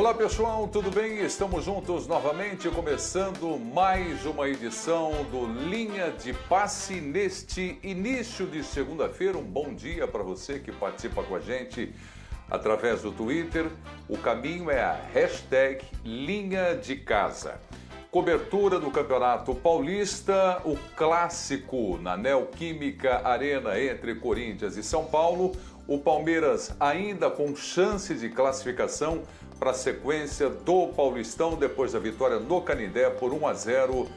Olá pessoal, tudo bem? Estamos juntos novamente, começando mais uma edição do Linha de Passe neste início de segunda-feira. Um bom dia para você que participa com a gente através do Twitter. O caminho é a hashtag Linha de Casa. Cobertura do Campeonato Paulista, o clássico na Neoquímica Arena entre Corinthians e São Paulo. O Palmeiras ainda com chance de classificação para a sequência do Paulistão depois da vitória no Canindé por 1 a 0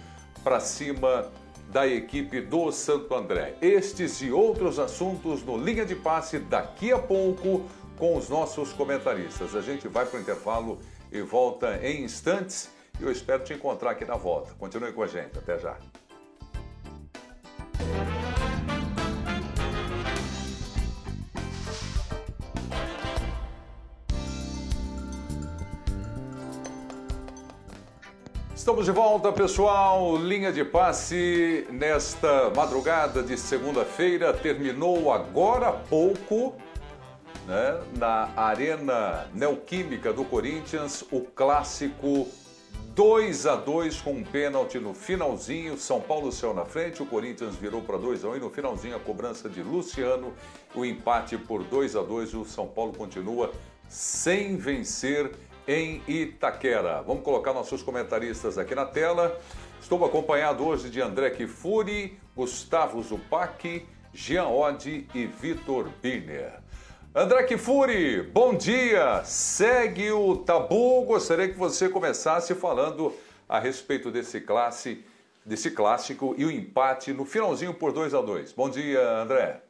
para cima da equipe do Santo André. Estes e outros assuntos no Linha de Passe daqui a pouco com os nossos comentaristas. A gente vai para o intervalo e volta em instantes. Eu espero te encontrar aqui na volta. Continue com a gente. Até já. Estamos de volta, pessoal. Linha de passe nesta madrugada de segunda-feira terminou agora há pouco, né, na Arena Neoquímica do Corinthians, o clássico 2 a 2 com um pênalti no finalzinho. São Paulo saiu na frente, o Corinthians virou para 2 a 1 e no finalzinho a cobrança de Luciano, o empate por 2 a 2. O São Paulo continua sem vencer em Itaquera. Vamos colocar nossos comentaristas aqui na tela. Estou acompanhado hoje de André Kifuri, Gustavo Zupac, Jean Oddi e Vitor Biner. André Kifuri, bom dia! Segue o tabu. Gostaria que você começasse falando a respeito desse classe, desse clássico e o empate no finalzinho por 2 a 2. Bom dia, André.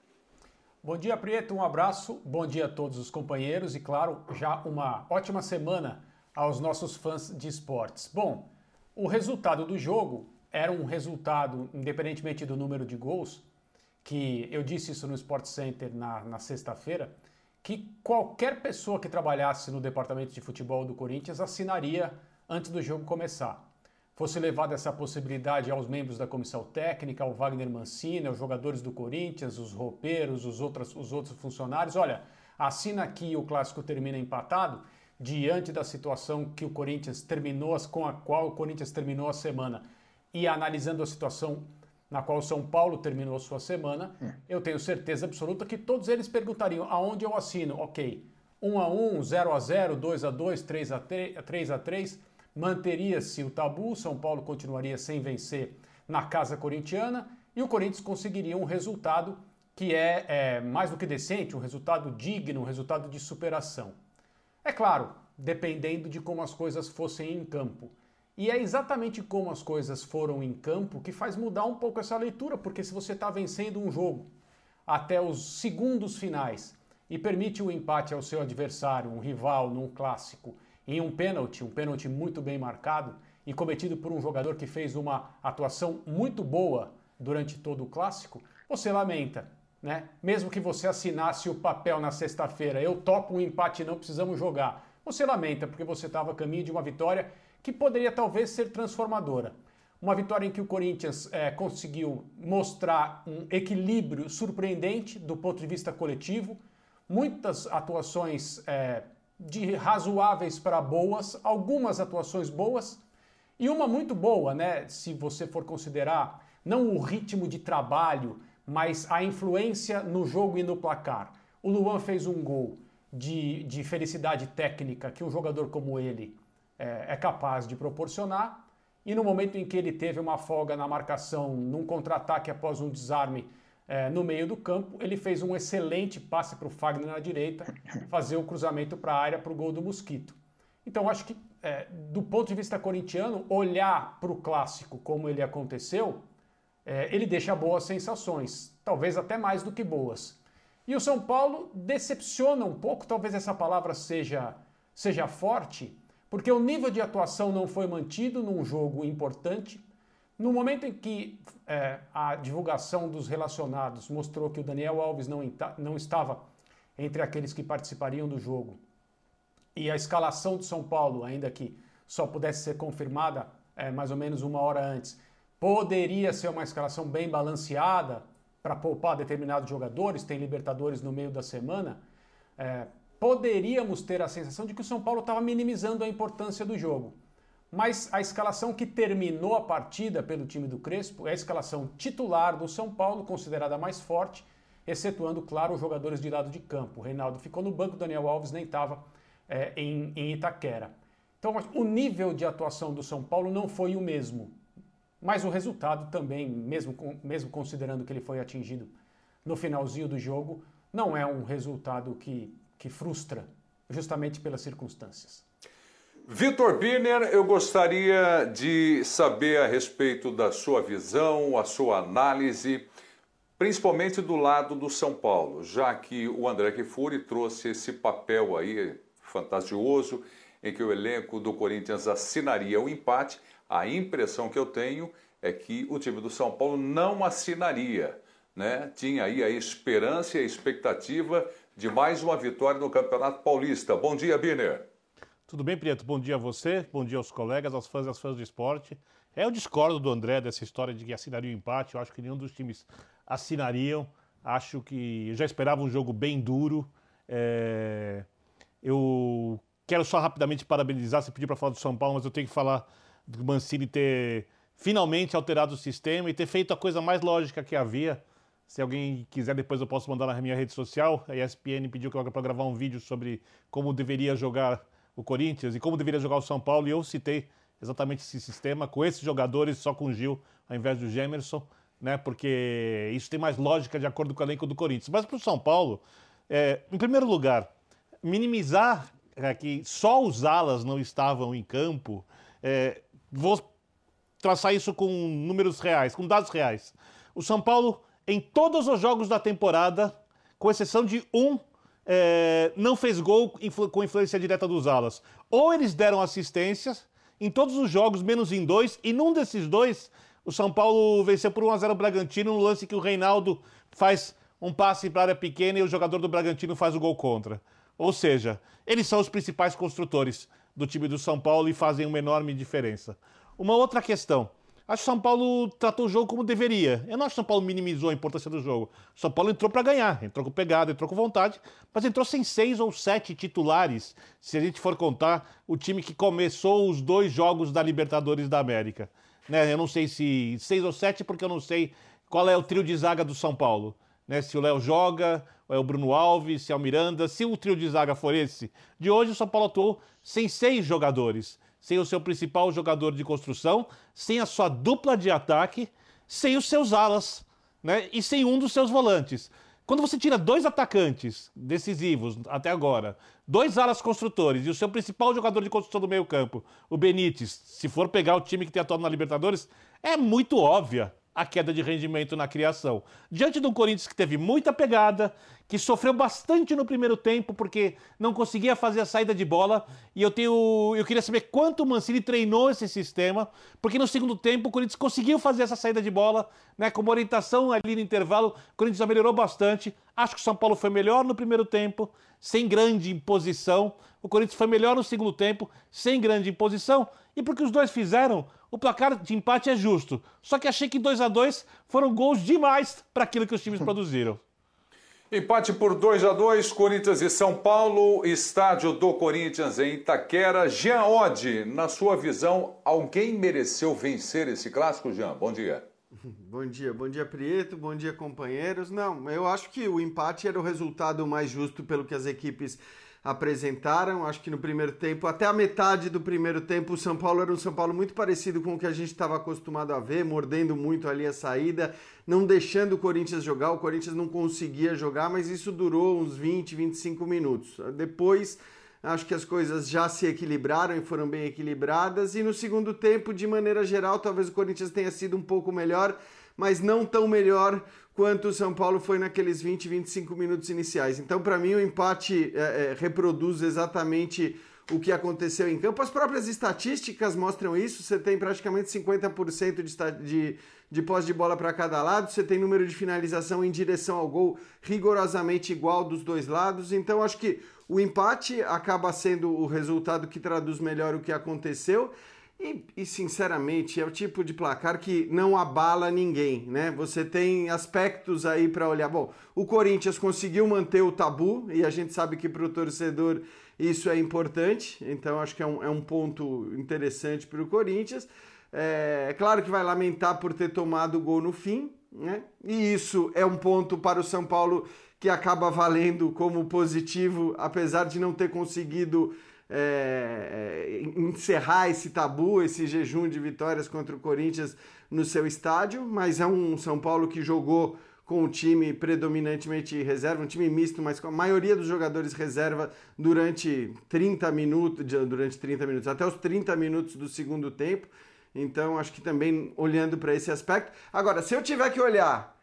Bom dia, Prieto. Um abraço. Bom dia a todos os companheiros e, claro, já uma ótima semana aos nossos fãs de esportes. Bom, o resultado do jogo era um resultado, independentemente do número de gols, que eu disse isso no Sport Center na, na sexta-feira, que qualquer pessoa que trabalhasse no departamento de futebol do Corinthians assinaria antes do jogo começar fosse levada essa possibilidade aos membros da comissão técnica, ao Wagner Mancini, aos jogadores do Corinthians, os roupeiros, os outros, os outros funcionários. Olha, assina aqui o clássico termina empatado, diante da situação que o Corinthians terminou, com a qual o Corinthians terminou a semana, e analisando a situação na qual o São Paulo terminou a sua semana, é. eu tenho certeza absoluta que todos eles perguntariam aonde eu assino. Ok, 1 a 1, 0 a 0, 2 a 2, 3 a 3, 3 a 3 manteria-se o tabu, São Paulo continuaria sem vencer na casa corintiana e o Corinthians conseguiria um resultado que é, é mais do que decente, um resultado digno, um resultado de superação. É claro, dependendo de como as coisas fossem em campo. E é exatamente como as coisas foram em campo que faz mudar um pouco essa leitura, porque se você está vencendo um jogo até os segundos finais e permite o empate ao seu adversário, um rival, num clássico, em um pênalti, um pênalti muito bem marcado e cometido por um jogador que fez uma atuação muito boa durante todo o clássico, você lamenta, né? Mesmo que você assinasse o papel na sexta-feira, eu topo um empate, não precisamos jogar. Você lamenta porque você estava a caminho de uma vitória que poderia talvez ser transformadora. Uma vitória em que o Corinthians é, conseguiu mostrar um equilíbrio surpreendente do ponto de vista coletivo, muitas atuações é, de razoáveis para boas, algumas atuações boas e uma muito boa, né? Se você for considerar não o ritmo de trabalho, mas a influência no jogo e no placar. O Luan fez um gol de, de felicidade técnica que um jogador como ele é, é capaz de proporcionar. E no momento em que ele teve uma folga na marcação, num contra-ataque após um desarme é, no meio do campo. Ele fez um excelente passe para o Fagner na direita, fazer o cruzamento para a área para o gol do Mosquito. Então, acho que, é, do ponto de vista corintiano, olhar para o clássico como ele aconteceu, é, ele deixa boas sensações, talvez até mais do que boas. E o São Paulo decepciona um pouco, talvez essa palavra seja, seja forte, porque o nível de atuação não foi mantido num jogo importante no momento em que é, a divulgação dos relacionados mostrou que o Daniel Alves não, não estava entre aqueles que participariam do jogo e a escalação de São Paulo, ainda que só pudesse ser confirmada é, mais ou menos uma hora antes, poderia ser uma escalação bem balanceada para poupar determinados jogadores, tem Libertadores no meio da semana. É, poderíamos ter a sensação de que o São Paulo estava minimizando a importância do jogo. Mas a escalação que terminou a partida pelo time do Crespo é a escalação titular do São Paulo, considerada mais forte, excetuando, claro, os jogadores de lado de campo. O Reinaldo ficou no banco, Daniel Alves nem estava é, em, em Itaquera. Então, o nível de atuação do São Paulo não foi o mesmo. Mas o resultado também, mesmo, mesmo considerando que ele foi atingido no finalzinho do jogo, não é um resultado que, que frustra, justamente pelas circunstâncias. Vitor Birner, eu gostaria de saber a respeito da sua visão, a sua análise, principalmente do lado do São Paulo, já que o André Kifuri trouxe esse papel aí fantasioso em que o elenco do Corinthians assinaria o empate. A impressão que eu tenho é que o time do São Paulo não assinaria né, tinha aí a esperança e a expectativa de mais uma vitória no Campeonato Paulista. Bom dia, Biner. Tudo bem, Prieto? Bom dia a você, bom dia aos colegas, aos fãs e às fãs do esporte. Eu discordo do André dessa história de que assinaria o empate. Eu acho que nenhum dos times assinariam. Acho que eu já esperava um jogo bem duro. É... Eu quero só rapidamente parabenizar. Você pediu para falar do São Paulo, mas eu tenho que falar do Mancini ter finalmente alterado o sistema e ter feito a coisa mais lógica que havia se alguém quiser, depois eu posso mandar na minha rede social. A ESPN pediu que eu para gravar um vídeo sobre como deveria jogar o Corinthians e como deveria jogar o São Paulo. E eu citei exatamente esse sistema com esses jogadores, só com o Gil ao invés do Gemerson, né? Porque isso tem mais lógica de acordo com o elenco do Corinthians. Mas para o São Paulo, é, em primeiro lugar, minimizar é, que só os alas não estavam em campo. É, vou traçar isso com números reais, com dados reais. O São Paulo em todos os jogos da temporada, com exceção de um, é, não fez gol com influência direta dos alas. Ou eles deram assistências em todos os jogos, menos em dois, e num desses dois, o São Paulo venceu por 1x0 o Bragantino, no lance que o Reinaldo faz um passe para a área pequena e o jogador do Bragantino faz o gol contra. Ou seja, eles são os principais construtores do time do São Paulo e fazem uma enorme diferença. Uma outra questão. Acho que o São Paulo tratou o jogo como deveria. Eu não acho que o São Paulo minimizou a importância do jogo. O São Paulo entrou para ganhar, entrou com pegada, entrou com vontade, mas entrou sem seis ou sete titulares, se a gente for contar o time que começou os dois jogos da Libertadores da América. Né? Eu não sei se seis ou sete, porque eu não sei qual é o trio de zaga do São Paulo. Né? Se o Léo joga, é o Bruno Alves, se é o Miranda. Se o trio de zaga for esse de hoje, o São Paulo atuou sem seis jogadores sem o seu principal jogador de construção, sem a sua dupla de ataque, sem os seus alas, né? E sem um dos seus volantes. Quando você tira dois atacantes decisivos até agora, dois alas construtores e o seu principal jogador de construção do meio-campo, o Benítez, se for pegar o time que tem atuado na Libertadores, é muito óbvia a queda de rendimento na criação. Diante de um Corinthians que teve muita pegada, que sofreu bastante no primeiro tempo porque não conseguia fazer a saída de bola, e eu tenho eu queria saber quanto o Mancini treinou esse sistema, porque no segundo tempo o Corinthians conseguiu fazer essa saída de bola, né, com uma orientação ali no intervalo, o Corinthians melhorou bastante. Acho que o São Paulo foi melhor no primeiro tempo, sem grande imposição. O Corinthians foi melhor no segundo tempo, sem grande imposição. E porque os dois fizeram, o placar de empate é justo. Só que achei que 2 a 2 foram gols demais para aquilo que os times produziram. Empate por 2 a 2 Corinthians e São Paulo, estádio do Corinthians em Itaquera. Jean Oddi, na sua visão, alguém mereceu vencer esse clássico, Jean? Bom dia. Bom dia, bom dia Prieto, bom dia companheiros. Não, eu acho que o empate era o resultado mais justo pelo que as equipes apresentaram. Acho que no primeiro tempo, até a metade do primeiro tempo, o São Paulo era um São Paulo muito parecido com o que a gente estava acostumado a ver, mordendo muito ali a saída, não deixando o Corinthians jogar. O Corinthians não conseguia jogar, mas isso durou uns 20, 25 minutos. Depois. Acho que as coisas já se equilibraram e foram bem equilibradas. E no segundo tempo, de maneira geral, talvez o Corinthians tenha sido um pouco melhor, mas não tão melhor quanto o São Paulo foi naqueles 20, 25 minutos iniciais. Então, para mim, o empate é, é, reproduz exatamente o que aconteceu em campo. As próprias estatísticas mostram isso. Você tem praticamente 50% de, de, de posse de bola para cada lado, você tem número de finalização em direção ao gol rigorosamente igual dos dois lados. Então, acho que o empate acaba sendo o resultado que traduz melhor o que aconteceu. E, e, sinceramente, é o tipo de placar que não abala ninguém, né? Você tem aspectos aí para olhar. Bom, o Corinthians conseguiu manter o tabu e a gente sabe que para o torcedor isso é importante, então acho que é um, é um ponto interessante para o Corinthians. É, é, claro que vai lamentar por ter tomado o gol no fim, né? E isso é um ponto para o São Paulo que acaba valendo como positivo, apesar de não ter conseguido é, é, encerrar esse tabu, esse jejum de vitórias contra o Corinthians no seu estádio, mas é um São Paulo que jogou com o time predominantemente reserva, um time misto, mas com a maioria dos jogadores reserva durante 30 minutos, durante 30 minutos, até os 30 minutos do segundo tempo. Então, acho que também olhando para esse aspecto. Agora, se eu tiver que olhar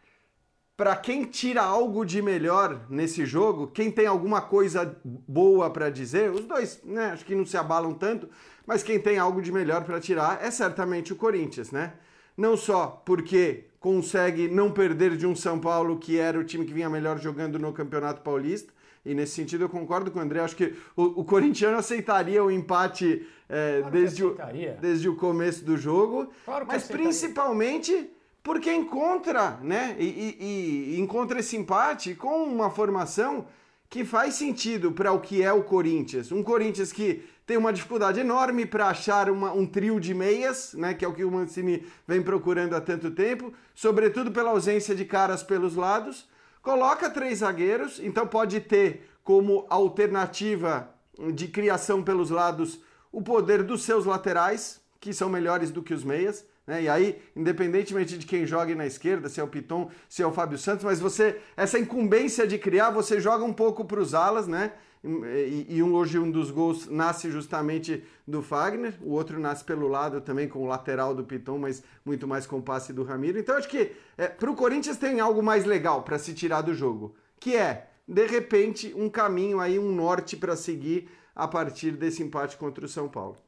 para quem tira algo de melhor nesse jogo, quem tem alguma coisa boa para dizer, os dois, né, acho que não se abalam tanto, mas quem tem algo de melhor para tirar é certamente o Corinthians, né? Não só porque consegue não perder de um São Paulo que era o time que vinha melhor jogando no Campeonato Paulista, e nesse sentido eu concordo com o André, acho que o, o corintiano aceitaria o empate é, claro desde, o, desde o começo do jogo, claro mas aceitaria. principalmente porque encontra, né? E, e, e, encontra esse empate com uma formação que faz sentido para o que é o Corinthians. Um Corinthians que tem uma dificuldade enorme para achar uma, um trio de meias, né? Que é o que o Mancini vem procurando há tanto tempo, sobretudo pela ausência de caras pelos lados. Coloca três zagueiros, então pode ter como alternativa de criação pelos lados o poder dos seus laterais, que são melhores do que os meias. Né? E aí, independentemente de quem jogue na esquerda, se é o Piton, se é o Fábio Santos, mas você, essa incumbência de criar, você joga um pouco para os alas, né? E, e um, hoje um dos gols nasce justamente do Fagner, o outro nasce pelo lado também com o lateral do Piton, mas muito mais com o passe do Ramiro. Então acho que é, para o Corinthians tem algo mais legal para se tirar do jogo, que é, de repente, um caminho aí, um norte para seguir a partir desse empate contra o São Paulo.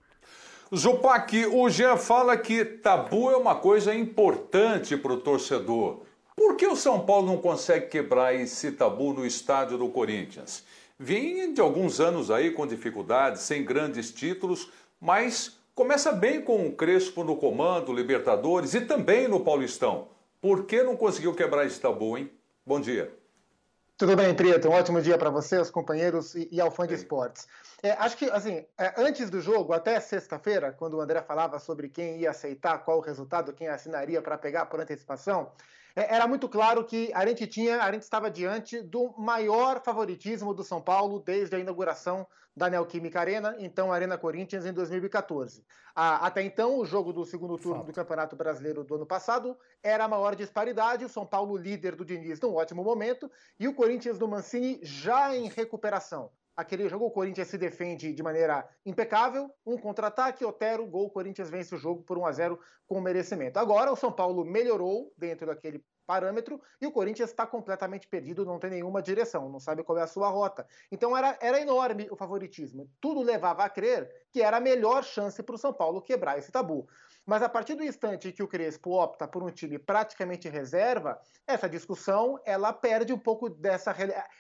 Zupac, o Jean fala que tabu é uma coisa importante para o torcedor. Por que o São Paulo não consegue quebrar esse tabu no estádio do Corinthians? Vem de alguns anos aí com dificuldades, sem grandes títulos, mas começa bem com o Crespo no comando, Libertadores e também no Paulistão. Por que não conseguiu quebrar esse tabu, hein? Bom dia. Tudo bem, Prieto? Um ótimo dia para você, os companheiros e, e ao fã de esportes. É, acho que, assim, é, antes do jogo, até sexta-feira, quando o André falava sobre quem ia aceitar, qual o resultado, quem assinaria para pegar por antecipação, era muito claro que a gente tinha, a gente estava diante do maior favoritismo do São Paulo desde a inauguração da Neoquímica Arena, então Arena Corinthians em 2014. até então, o jogo do segundo turno Fato. do Campeonato Brasileiro do ano passado era a maior disparidade, o São Paulo líder do Diniz num ótimo momento e o Corinthians do Mancini já em recuperação aquele jogo, o Corinthians se defende de maneira impecável, um contra-ataque, Otero, gol, o Corinthians vence o jogo por 1 a 0 com merecimento. Agora o São Paulo melhorou dentro daquele parâmetro e o Corinthians está completamente perdido, não tem nenhuma direção, não sabe qual é a sua rota. Então era, era enorme o favoritismo. Tudo levava a crer que era a melhor chance para o São Paulo quebrar esse tabu. Mas a partir do instante que o Crespo opta por um time praticamente reserva, essa discussão ela perde um pouco dessa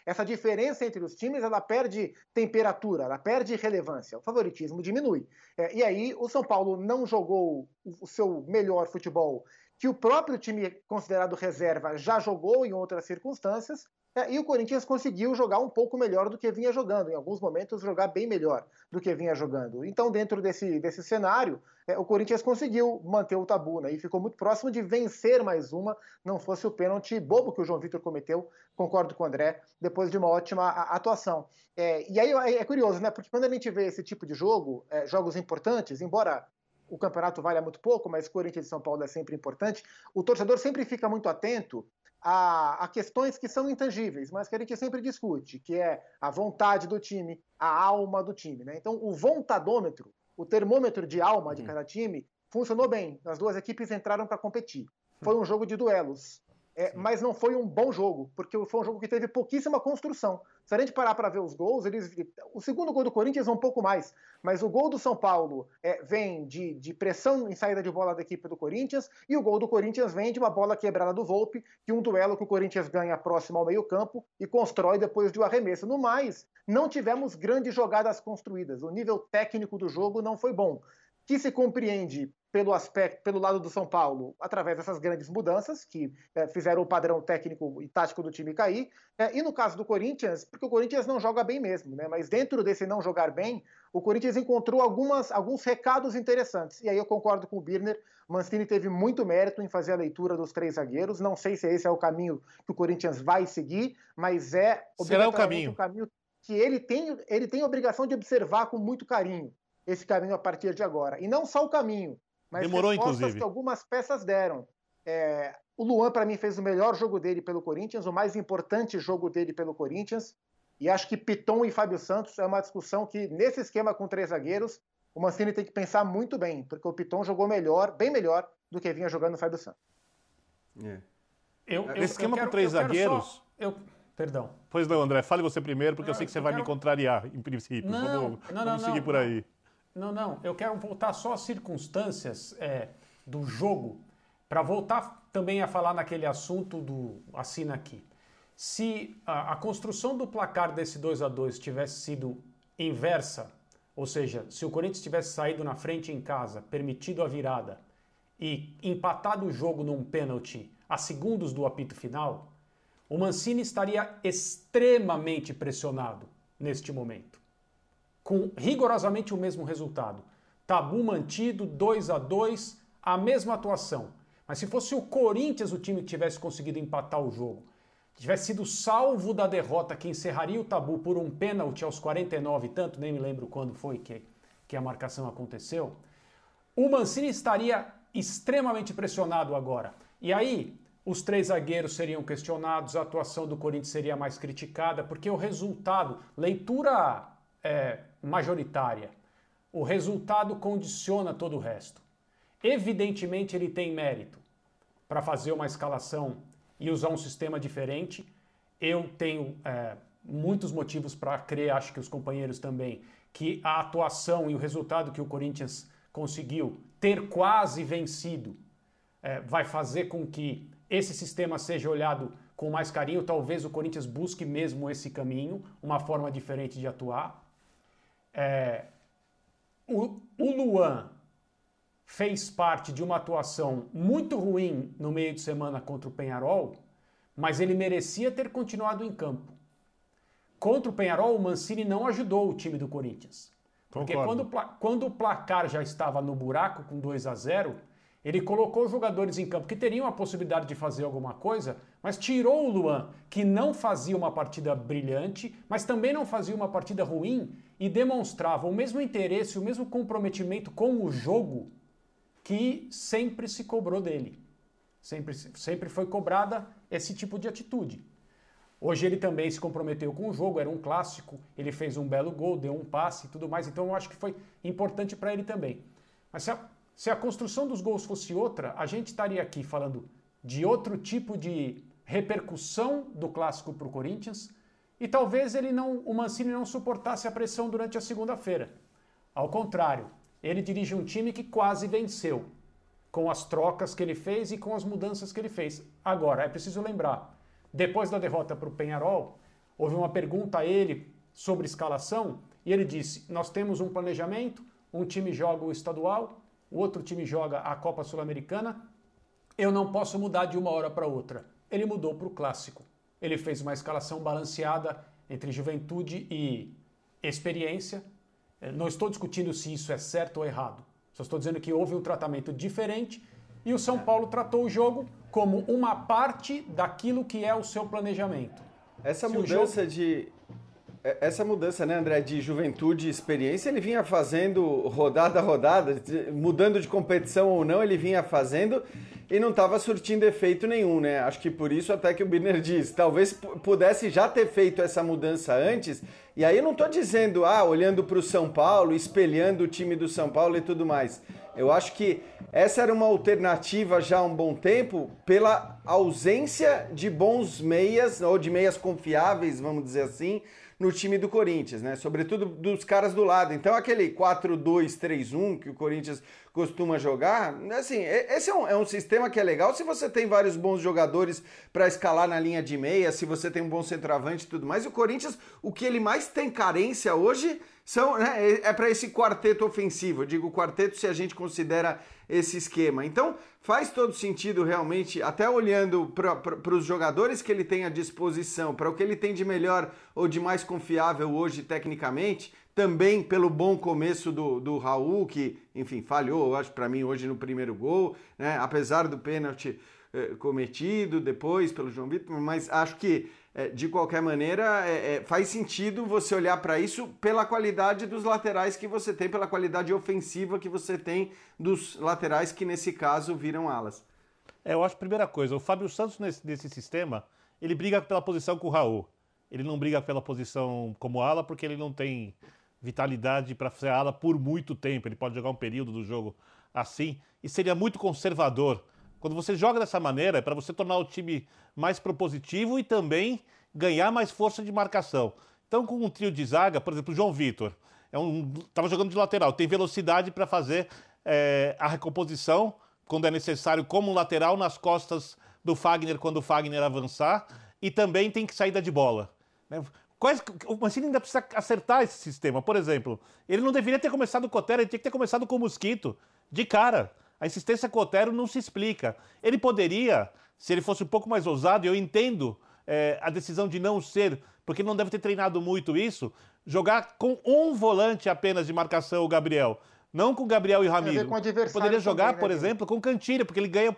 essa diferença entre os times, ela perde temperatura, ela perde relevância, o favoritismo diminui. É, e aí o São Paulo não jogou o seu melhor futebol que o próprio time considerado reserva já jogou em outras circunstâncias, é, e o Corinthians conseguiu jogar um pouco melhor do que vinha jogando, em alguns momentos jogar bem melhor do que vinha jogando. Então, dentro desse, desse cenário, é, o Corinthians conseguiu manter o tabu né, e ficou muito próximo de vencer mais uma, não fosse o pênalti bobo que o João Vitor cometeu, concordo com o André, depois de uma ótima atuação. É, e aí é, é curioso, né? Porque quando a gente vê esse tipo de jogo, é, jogos importantes, embora o campeonato valha muito pouco, mas Corinthians e São Paulo é sempre importante, o torcedor sempre fica muito atento a, a, questões que são intangíveis, mas que a gente sempre discute, que é a vontade do time, a alma do time. Né? Então, o vontadômetro, o termômetro de alma de uhum. cada time, funcionou bem. As duas equipes entraram para competir. Foi um jogo de duelos. É, mas não foi um bom jogo, porque foi um jogo que teve pouquíssima construção. Se a gente parar para ver os gols, eles, o segundo gol do Corinthians é um pouco mais, mas o gol do São Paulo é, vem de, de, pressão em saída de bola da equipe do Corinthians, e o gol do Corinthians vem de uma bola quebrada do Volpe, que um duelo que o Corinthians ganha próximo ao meio-campo e constrói depois de um arremesso. No mais, não tivemos grandes jogadas construídas. O nível técnico do jogo não foi bom. que se compreende pelo aspecto, pelo lado do São Paulo, através dessas grandes mudanças que é, fizeram o padrão técnico e tático do time cair, é, e no caso do Corinthians, porque o Corinthians não joga bem mesmo, né? Mas dentro desse não jogar bem, o Corinthians encontrou algumas, alguns recados interessantes. E aí eu concordo com o Birner, Mancini teve muito mérito em fazer a leitura dos três zagueiros. Não sei se esse é o caminho que o Corinthians vai seguir, mas é Será o caminho. o caminho que ele tem, ele tem a obrigação de observar com muito carinho esse caminho a partir de agora. E não só o caminho, mas Demorou, inclusive. que algumas peças deram. É, o Luan, para mim, fez o melhor jogo dele pelo Corinthians, o mais importante jogo dele pelo Corinthians. E acho que Piton e Fábio Santos é uma discussão que, nesse esquema com três zagueiros, o Mancini tem que pensar muito bem, porque o Piton jogou melhor, bem melhor, do que vinha jogando o Fábio Santos. É. Eu, eu, esquema quero, com três zagueiros. Só, eu, perdão. Pois não, André, fale você primeiro, porque eu sei que você vai quero... me contrariar, em princípio. Não, vamos, não, vamos não, seguir por aí. Não, não, eu quero voltar só às circunstâncias é, do jogo, para voltar também a falar naquele assunto do assina aqui. Se a, a construção do placar desse 2 a 2 tivesse sido inversa, ou seja, se o Corinthians tivesse saído na frente em casa, permitido a virada e empatado o jogo num pênalti a segundos do apito final, o Mancini estaria extremamente pressionado neste momento com rigorosamente o mesmo resultado. Tabu mantido, 2 a 2 a mesma atuação. Mas se fosse o Corinthians o time que tivesse conseguido empatar o jogo, tivesse sido salvo da derrota que encerraria o tabu por um pênalti aos 49 tanto, nem me lembro quando foi que, que a marcação aconteceu, o Mancini estaria extremamente pressionado agora. E aí, os três zagueiros seriam questionados, a atuação do Corinthians seria mais criticada, porque o resultado, leitura é, majoritária. O resultado condiciona todo o resto. Evidentemente, ele tem mérito para fazer uma escalação e usar um sistema diferente. Eu tenho é, muitos motivos para crer, acho que os companheiros também, que a atuação e o resultado que o Corinthians conseguiu ter quase vencido é, vai fazer com que esse sistema seja olhado com mais carinho. Talvez o Corinthians busque mesmo esse caminho, uma forma diferente de atuar. É, o, o Luan fez parte de uma atuação muito ruim no meio de semana contra o Penharol, mas ele merecia ter continuado em campo. Contra o Penharol, o Mancini não ajudou o time do Corinthians. Porque quando, quando o placar já estava no buraco com 2 a 0, ele colocou jogadores em campo que teriam a possibilidade de fazer alguma coisa, mas tirou o Luan, que não fazia uma partida brilhante, mas também não fazia uma partida ruim e demonstrava o mesmo interesse, o mesmo comprometimento com o jogo que sempre se cobrou dele. Sempre, sempre foi cobrada esse tipo de atitude. Hoje ele também se comprometeu com o jogo, era um clássico, ele fez um belo gol, deu um passe e tudo mais, então eu acho que foi importante para ele também. Mas se a, se a construção dos gols fosse outra, a gente estaria aqui falando de outro tipo de repercussão do clássico para o Corinthians, e talvez ele não, o Mancini não suportasse a pressão durante a segunda-feira. Ao contrário, ele dirige um time que quase venceu, com as trocas que ele fez e com as mudanças que ele fez. Agora, é preciso lembrar, depois da derrota para o Penharol, houve uma pergunta a ele sobre escalação e ele disse: Nós temos um planejamento, um time joga o estadual, o outro time joga a Copa Sul-Americana, eu não posso mudar de uma hora para outra. Ele mudou para o clássico. Ele fez uma escalação balanceada entre juventude e experiência. É, não estou discutindo se isso é certo ou errado. Só estou dizendo que houve um tratamento diferente e o São Paulo tratou o jogo como uma parte daquilo que é o seu planejamento. Essa se mudança jogo... de é, essa mudança, né, André, de juventude e experiência, ele vinha fazendo rodada a rodada, mudando de competição ou não, ele vinha fazendo e não estava surtindo efeito nenhum, né? Acho que por isso até que o Birner diz, talvez pudesse já ter feito essa mudança antes. E aí eu não estou dizendo, ah, olhando para o São Paulo, espelhando o time do São Paulo e tudo mais. Eu acho que essa era uma alternativa já há um bom tempo pela ausência de bons meias, ou de meias confiáveis, vamos dizer assim, no time do Corinthians, né? Sobretudo dos caras do lado. Então, aquele 4-2-3-1 que o Corinthians costuma jogar, assim, esse é um, é um, sistema que é legal se você tem vários bons jogadores para escalar na linha de meia, se você tem um bom centroavante e tudo mais. O Corinthians, o que ele mais tem carência hoje são, né, é, é para esse quarteto ofensivo. Eu digo quarteto se a gente considera esse esquema. Então, faz todo sentido realmente, até olhando para os jogadores que ele tem à disposição, para o que ele tem de melhor ou de mais confiável hoje tecnicamente, também pelo bom começo do, do Raul, que, enfim, falhou, eu acho, para mim, hoje no primeiro gol, né? apesar do pênalti eh, cometido depois pelo João Vitor, mas acho que, eh, de qualquer maneira, eh, faz sentido você olhar para isso pela qualidade dos laterais que você tem, pela qualidade ofensiva que você tem dos laterais que, nesse caso, viram alas. É, eu acho, primeira coisa, o Fábio Santos, nesse, nesse sistema, ele briga pela posição com o Raul. Ele não briga pela posição como ala porque ele não tem vitalidade para ser ala por muito tempo. Ele pode jogar um período do jogo assim e seria muito conservador. Quando você joga dessa maneira, é para você tornar o time mais propositivo e também ganhar mais força de marcação. Então, com um trio de zaga, por exemplo, o João Vitor, é um, jogando de lateral, tem velocidade para fazer é, a recomposição quando é necessário, como lateral nas costas do Fagner quando o Fagner avançar, e também tem que saída de bola. Né? Quais, o Mancini ainda precisa acertar esse sistema. Por exemplo, ele não deveria ter começado com o Otero, ele tinha que ter começado com o Mosquito, de cara. A insistência com o Otero não se explica. Ele poderia, se ele fosse um pouco mais ousado, e eu entendo é, a decisão de não ser, porque não deve ter treinado muito isso, jogar com um volante apenas de marcação, o Gabriel. Não com o Gabriel e o Ramiro. Poderia jogar, também, né, por exemplo, com o Cantilha, porque ele ganha,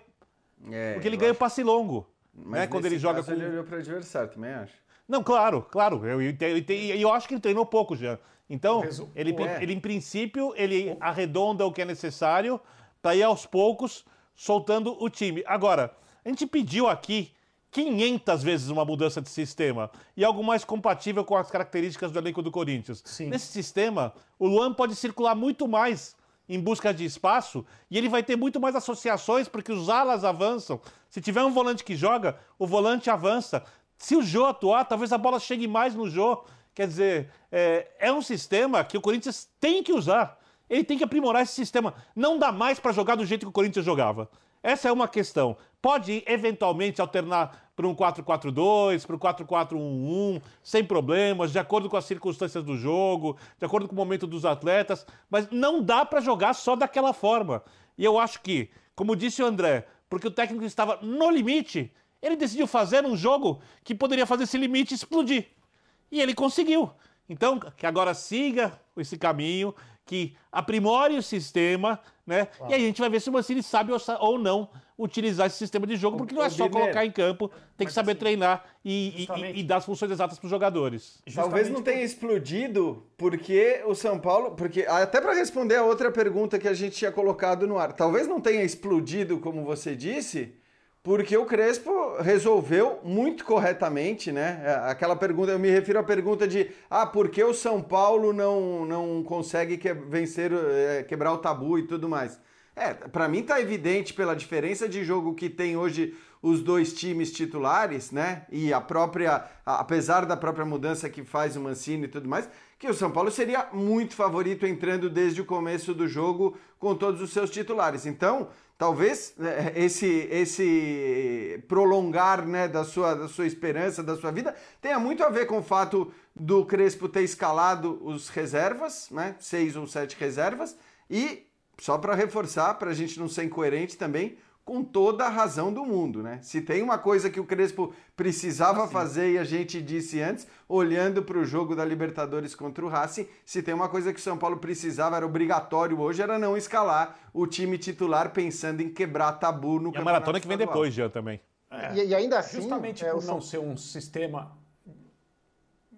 é, porque ele ganha o passe longo. Mas né, quando ele joga com... ele olhou para o adversário, também acho. Não, claro, claro. Eu, eu, eu, eu acho que ele treinou pouco já. Então, ele, é. ele, em princípio, ele arredonda o que é necessário para ir aos poucos soltando o time. Agora, a gente pediu aqui 500 vezes uma mudança de sistema e algo mais compatível com as características do elenco do Corinthians. Sim. Nesse sistema, o Luan pode circular muito mais em busca de espaço e ele vai ter muito mais associações porque os alas avançam. Se tiver um volante que joga, o volante avança. Se o Jô atuar, talvez a bola chegue mais no Jô. Quer dizer, é, é um sistema que o Corinthians tem que usar. Ele tem que aprimorar esse sistema. Não dá mais para jogar do jeito que o Corinthians jogava. Essa é uma questão. Pode eventualmente alternar para um 4-4-2, para um 4-4-1-1, sem problemas, de acordo com as circunstâncias do jogo, de acordo com o momento dos atletas, mas não dá para jogar só daquela forma. E eu acho que, como disse o André, porque o técnico estava no limite, ele decidiu fazer um jogo que poderia fazer esse limite explodir. E ele conseguiu. Então, que agora siga esse caminho, que aprimore o sistema, né? E aí a gente vai ver se o Mancini sabe ou não utilizar esse sistema de jogo, porque não é só colocar em campo, tem que saber assim, treinar e, e, e, dar as funções exatas para os jogadores. Talvez não tenha explodido porque o São Paulo, porque até para responder a outra pergunta que a gente tinha colocado no ar, talvez não tenha explodido como você disse, porque o Crespo resolveu muito corretamente, né? É, aquela pergunta, eu me refiro à pergunta de ah, por que o São Paulo não, não consegue que, vencer, é, quebrar o tabu e tudo mais? É, para mim tá evidente pela diferença de jogo que tem hoje os dois times titulares, né? E a própria, apesar da própria mudança que faz o Mancini e tudo mais, que o São Paulo seria muito favorito entrando desde o começo do jogo com todos os seus titulares. Então, talvez né, esse esse prolongar né, da, sua, da sua esperança, da sua vida, tenha muito a ver com o fato do Crespo ter escalado os reservas, né, seis ou sete reservas, e só para reforçar, para a gente não ser incoerente também, com toda a razão do mundo, né? Se tem uma coisa que o Crespo precisava fazer e a gente disse antes, olhando para o jogo da Libertadores contra o Racing, se tem uma coisa que o São Paulo precisava, era obrigatório hoje, era não escalar o time titular pensando em quebrar tabu no e a maratona que vem depois, já também. É. E, e, ainda assim, justamente é, por não ser um sistema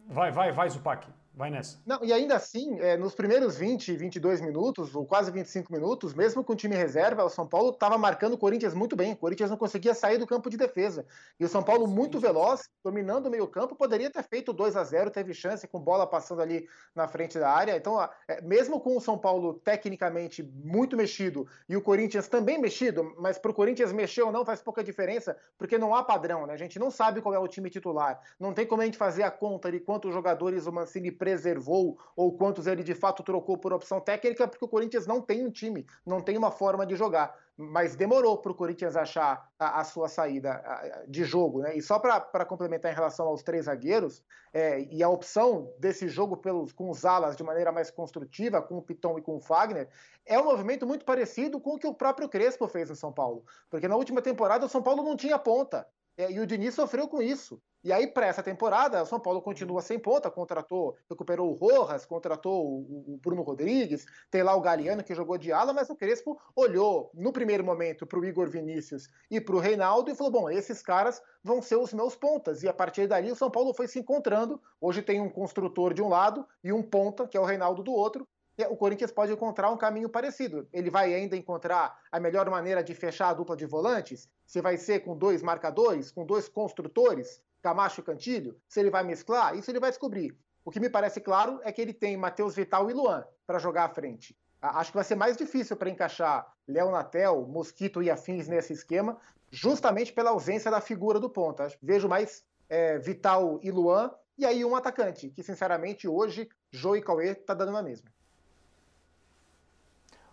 Vai, vai, vai, Zupac. Vai nessa. Não, e ainda assim, é, nos primeiros 20, 22 minutos, ou quase 25 minutos, mesmo com o time reserva, o São Paulo estava marcando o Corinthians muito bem. O Corinthians não conseguia sair do campo de defesa. E o São Paulo, muito veloz, dominando o meio-campo, poderia ter feito 2 a 0 teve chance com bola passando ali na frente da área. Então, é, mesmo com o São Paulo tecnicamente muito mexido e o Corinthians também mexido, mas para o Corinthians mexer ou não faz pouca diferença, porque não há padrão, né? A gente não sabe qual é o time titular. Não tem como a gente fazer a conta de quantos jogadores o Mancini preservou ou quantos ele de fato trocou por opção técnica, porque o Corinthians não tem um time, não tem uma forma de jogar. Mas demorou para o Corinthians achar a, a, sua saída de jogo. Né? E só para complementar em relação aos três zagueiros, é, e a opção desse jogo pelos, com os alas de maneira mais construtiva, com o Piton e com o Fagner, é um movimento muito parecido com o que o próprio Crespo fez no São Paulo. Porque na última temporada o São Paulo não tinha ponta. É, e o Diniz sofreu com isso. E aí, para essa temporada, o São Paulo continua sem ponta, contratou, recuperou o Rojas, contratou o, Bruno Rodrigues, tem lá o Galeano que jogou de ala, mas o Crespo olhou no primeiro momento para o Igor Vinícius e para o Reinaldo e falou: bom, esses caras vão ser os meus pontas. E a partir dali o São Paulo foi se encontrando. Hoje tem um construtor de um lado e um ponta, que é o Reinaldo do outro, o Corinthians pode encontrar um caminho parecido. Ele vai ainda encontrar a melhor maneira de fechar a dupla de volantes? Se vai ser com dois marcadores, com dois construtores, Camacho e Cantilho? Se ele vai mesclar, isso ele vai descobrir. O que me parece claro é que ele tem Matheus Vital e Luan para jogar à frente. Acho que vai ser mais difícil para encaixar Léo Natel, Mosquito e afins nesse esquema, justamente pela ausência da figura do ponta. Vejo mais é, Vital e Luan, e aí um atacante, que sinceramente hoje Jô e Cauê tá dando na mesma.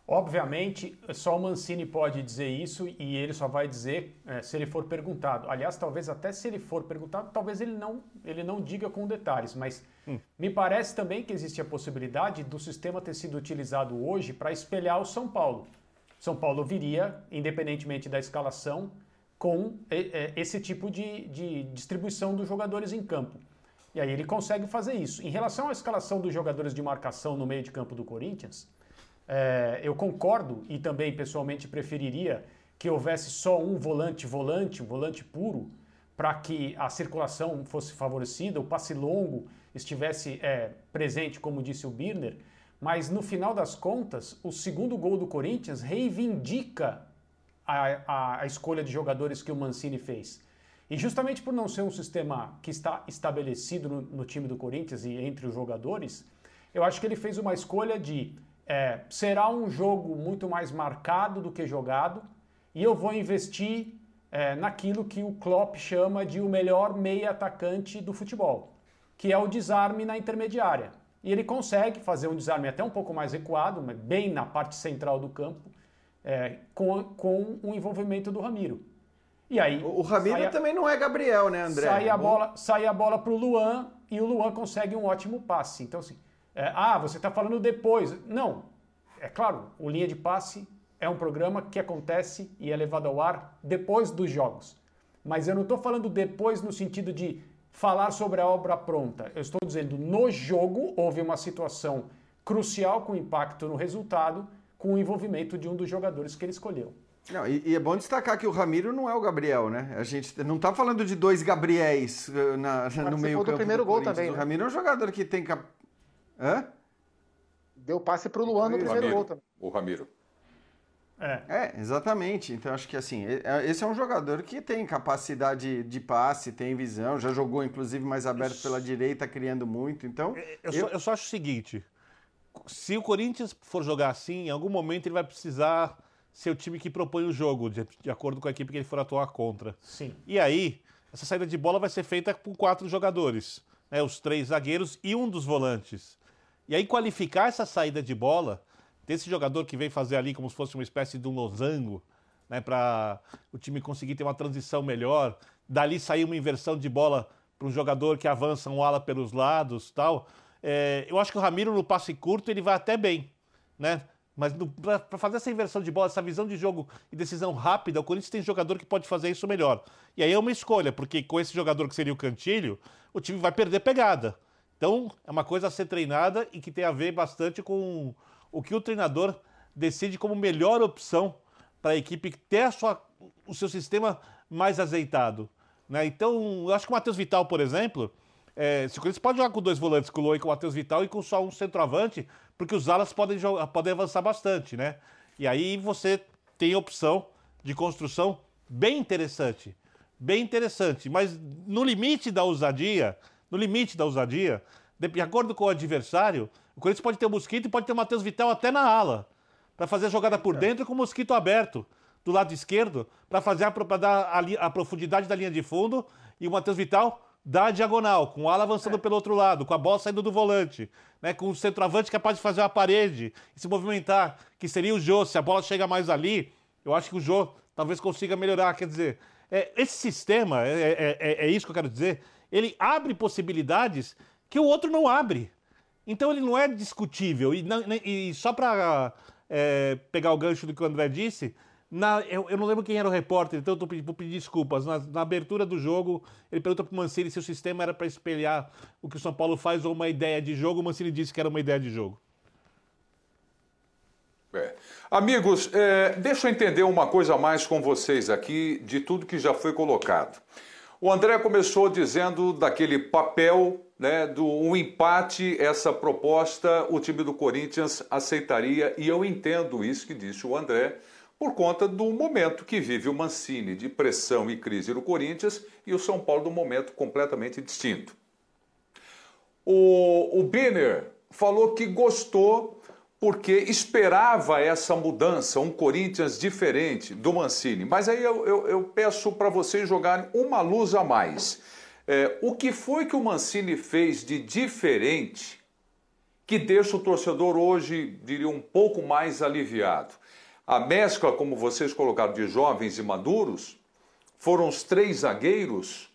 Obviamente, só o Mancini pode dizer isso e ele só vai dizer é, se ele for perguntado. Aliás, talvez até se ele for perguntado, talvez ele não, ele não diga com detalhes, mas hum. me parece também que existe a possibilidade do sistema ter sido utilizado hoje para espelhar o São Paulo. São Paulo viria, independentemente da escalação, com esse tipo de, de distribuição dos jogadores em campo. E aí ele consegue fazer isso. Em relação à escalação dos jogadores de marcação no meio de campo do Corinthians, é, eu concordo e também pessoalmente preferiria que houvesse só um volante volante, um volante puro, para que a circulação fosse favorecida, o passe longo estivesse é, presente, como disse o Birner. Mas no final das contas, o segundo gol do Corinthians reivindica a, a, a escolha de jogadores que o Mancini fez. E justamente por não ser um sistema que está estabelecido no, no time do Corinthians e entre os jogadores, eu acho que ele fez uma escolha de é, será um jogo muito mais marcado do que jogado e eu vou investir é, naquilo que o Klopp chama de o melhor meia atacante do futebol, que é o desarme na intermediária. E ele consegue fazer um desarme até um pouco mais recuado, mas bem na parte central do campo, é, com, com o envolvimento do Ramiro. E aí, o, Ramiro também não é Gabriel, né, André? Sai a bola, sai a bola para o Luan e o Luan consegue um ótimo passe. Então, assim, é, ah, você está falando depois. Não. É claro, o Linha de Passe é um programa que acontece e é levado ao ar depois dos jogos. Mas eu não estou falando depois no sentido de falar sobre a obra pronta. Eu estou dizendo, no jogo houve uma situação crucial com impacto no resultado, com o envolvimento de um dos jogadores que ele escolheu. Não, e, e, é bom destacar que o Ramiro não é o Gabriel, né? A gente não está falando de dois Gabriéis uh, na, no meio campo. do primeiro do gol também. O né? Ramiro é um jogador que tem cap... Hã? Deu passe para o Luan no primeiro Ramiro, gol também. O Ramiro. É. é, exatamente. Então acho que assim, é, esse é um jogador que tem capacidade de passe, tem visão, já jogou inclusive mais aberto pela direita, criando muito. Então. Eu, eu... Só, eu só acho o seguinte: se o Corinthians for jogar assim, em algum momento ele vai precisar ser o time que propõe o jogo, de, de acordo com a equipe que ele for atuar contra. Sim. E aí, essa saída de bola vai ser feita com quatro jogadores, né? Os três zagueiros e um dos volantes. E aí qualificar essa saída de bola, desse jogador que vem fazer ali como se fosse uma espécie de um losango, né, para o time conseguir ter uma transição melhor, dali sair uma inversão de bola para um jogador que avança um ala pelos lados, tal. É, eu acho que o Ramiro no passe curto ele vai até bem, né? Mas para fazer essa inversão de bola, essa visão de jogo e decisão rápida, o Corinthians tem jogador que pode fazer isso melhor. E aí é uma escolha, porque com esse jogador que seria o Cantilho, o time vai perder pegada. Então, é uma coisa a ser treinada e que tem a ver bastante com o que o treinador decide como melhor opção para a equipe ter a sua, o seu sistema mais azeitado. Né? Então, eu acho que o Matheus Vital, por exemplo, É, se o Corinthians pode jogar com dois volantes, com o e com o Matheus Vital e com só um centroavante, porque os alas podem, jogar, podem avançar bastante, né? E aí você tem opção de construção bem interessante. Bem interessante. Mas no limite da ousadia, no limite da ousadia, de acordo com o adversário, o Corinthians pode ter o Mosquito e pode ter o Matheus Vital até na ala. Para fazer a jogada por dentro com o Mosquito aberto do lado esquerdo, para fazer a, pra dar a, a, profundidade da linha de fundo e o Matheus Vital da diagonal, com o ala avançando é. pelo outro lado, com a bola saindo do volante, né, com o centroavante capaz de fazer uma parede e se movimentar, que seria o Jô, se a bola chega mais ali, eu acho que o Jô talvez consiga melhorar. Quer dizer, é, esse sistema, é, é, é, é isso que eu quero dizer, ele abre possibilidades que o outro não abre. Então ele não é discutível. E, não, e só para é, pegar o gancho do que o André disse, na, eu, eu, não lembro quem era o repórter, então eu vou pedir desculpas. Na, na, abertura do jogo, ele pergunta para o Mancini se o sistema era para espelhar o que o São Paulo faz ou uma ideia de jogo. O Mancini disse que era uma ideia de jogo. É. Amigos, é, deixa eu entender uma coisa mais com vocês aqui de tudo que já foi colocado. O André começou dizendo daquele papel, né, do um empate, essa proposta, o time do Corinthians aceitaria, e eu entendo isso que disse o André, por conta do momento que vive o Mancini de pressão e crise no Corinthians e o São Paulo de um momento completamente distinto. O, o Binner falou que gostou porque esperava essa mudança, um Corinthians diferente do Mancini. Mas aí eu, eu, eu peço para vocês jogarem uma luz a mais. É, o que foi que o Mancini fez de diferente que deixa o torcedor hoje, diria, um pouco mais aliviado? A mescla, como vocês colocaram, de jovens e maduros, foram os três zagueiros.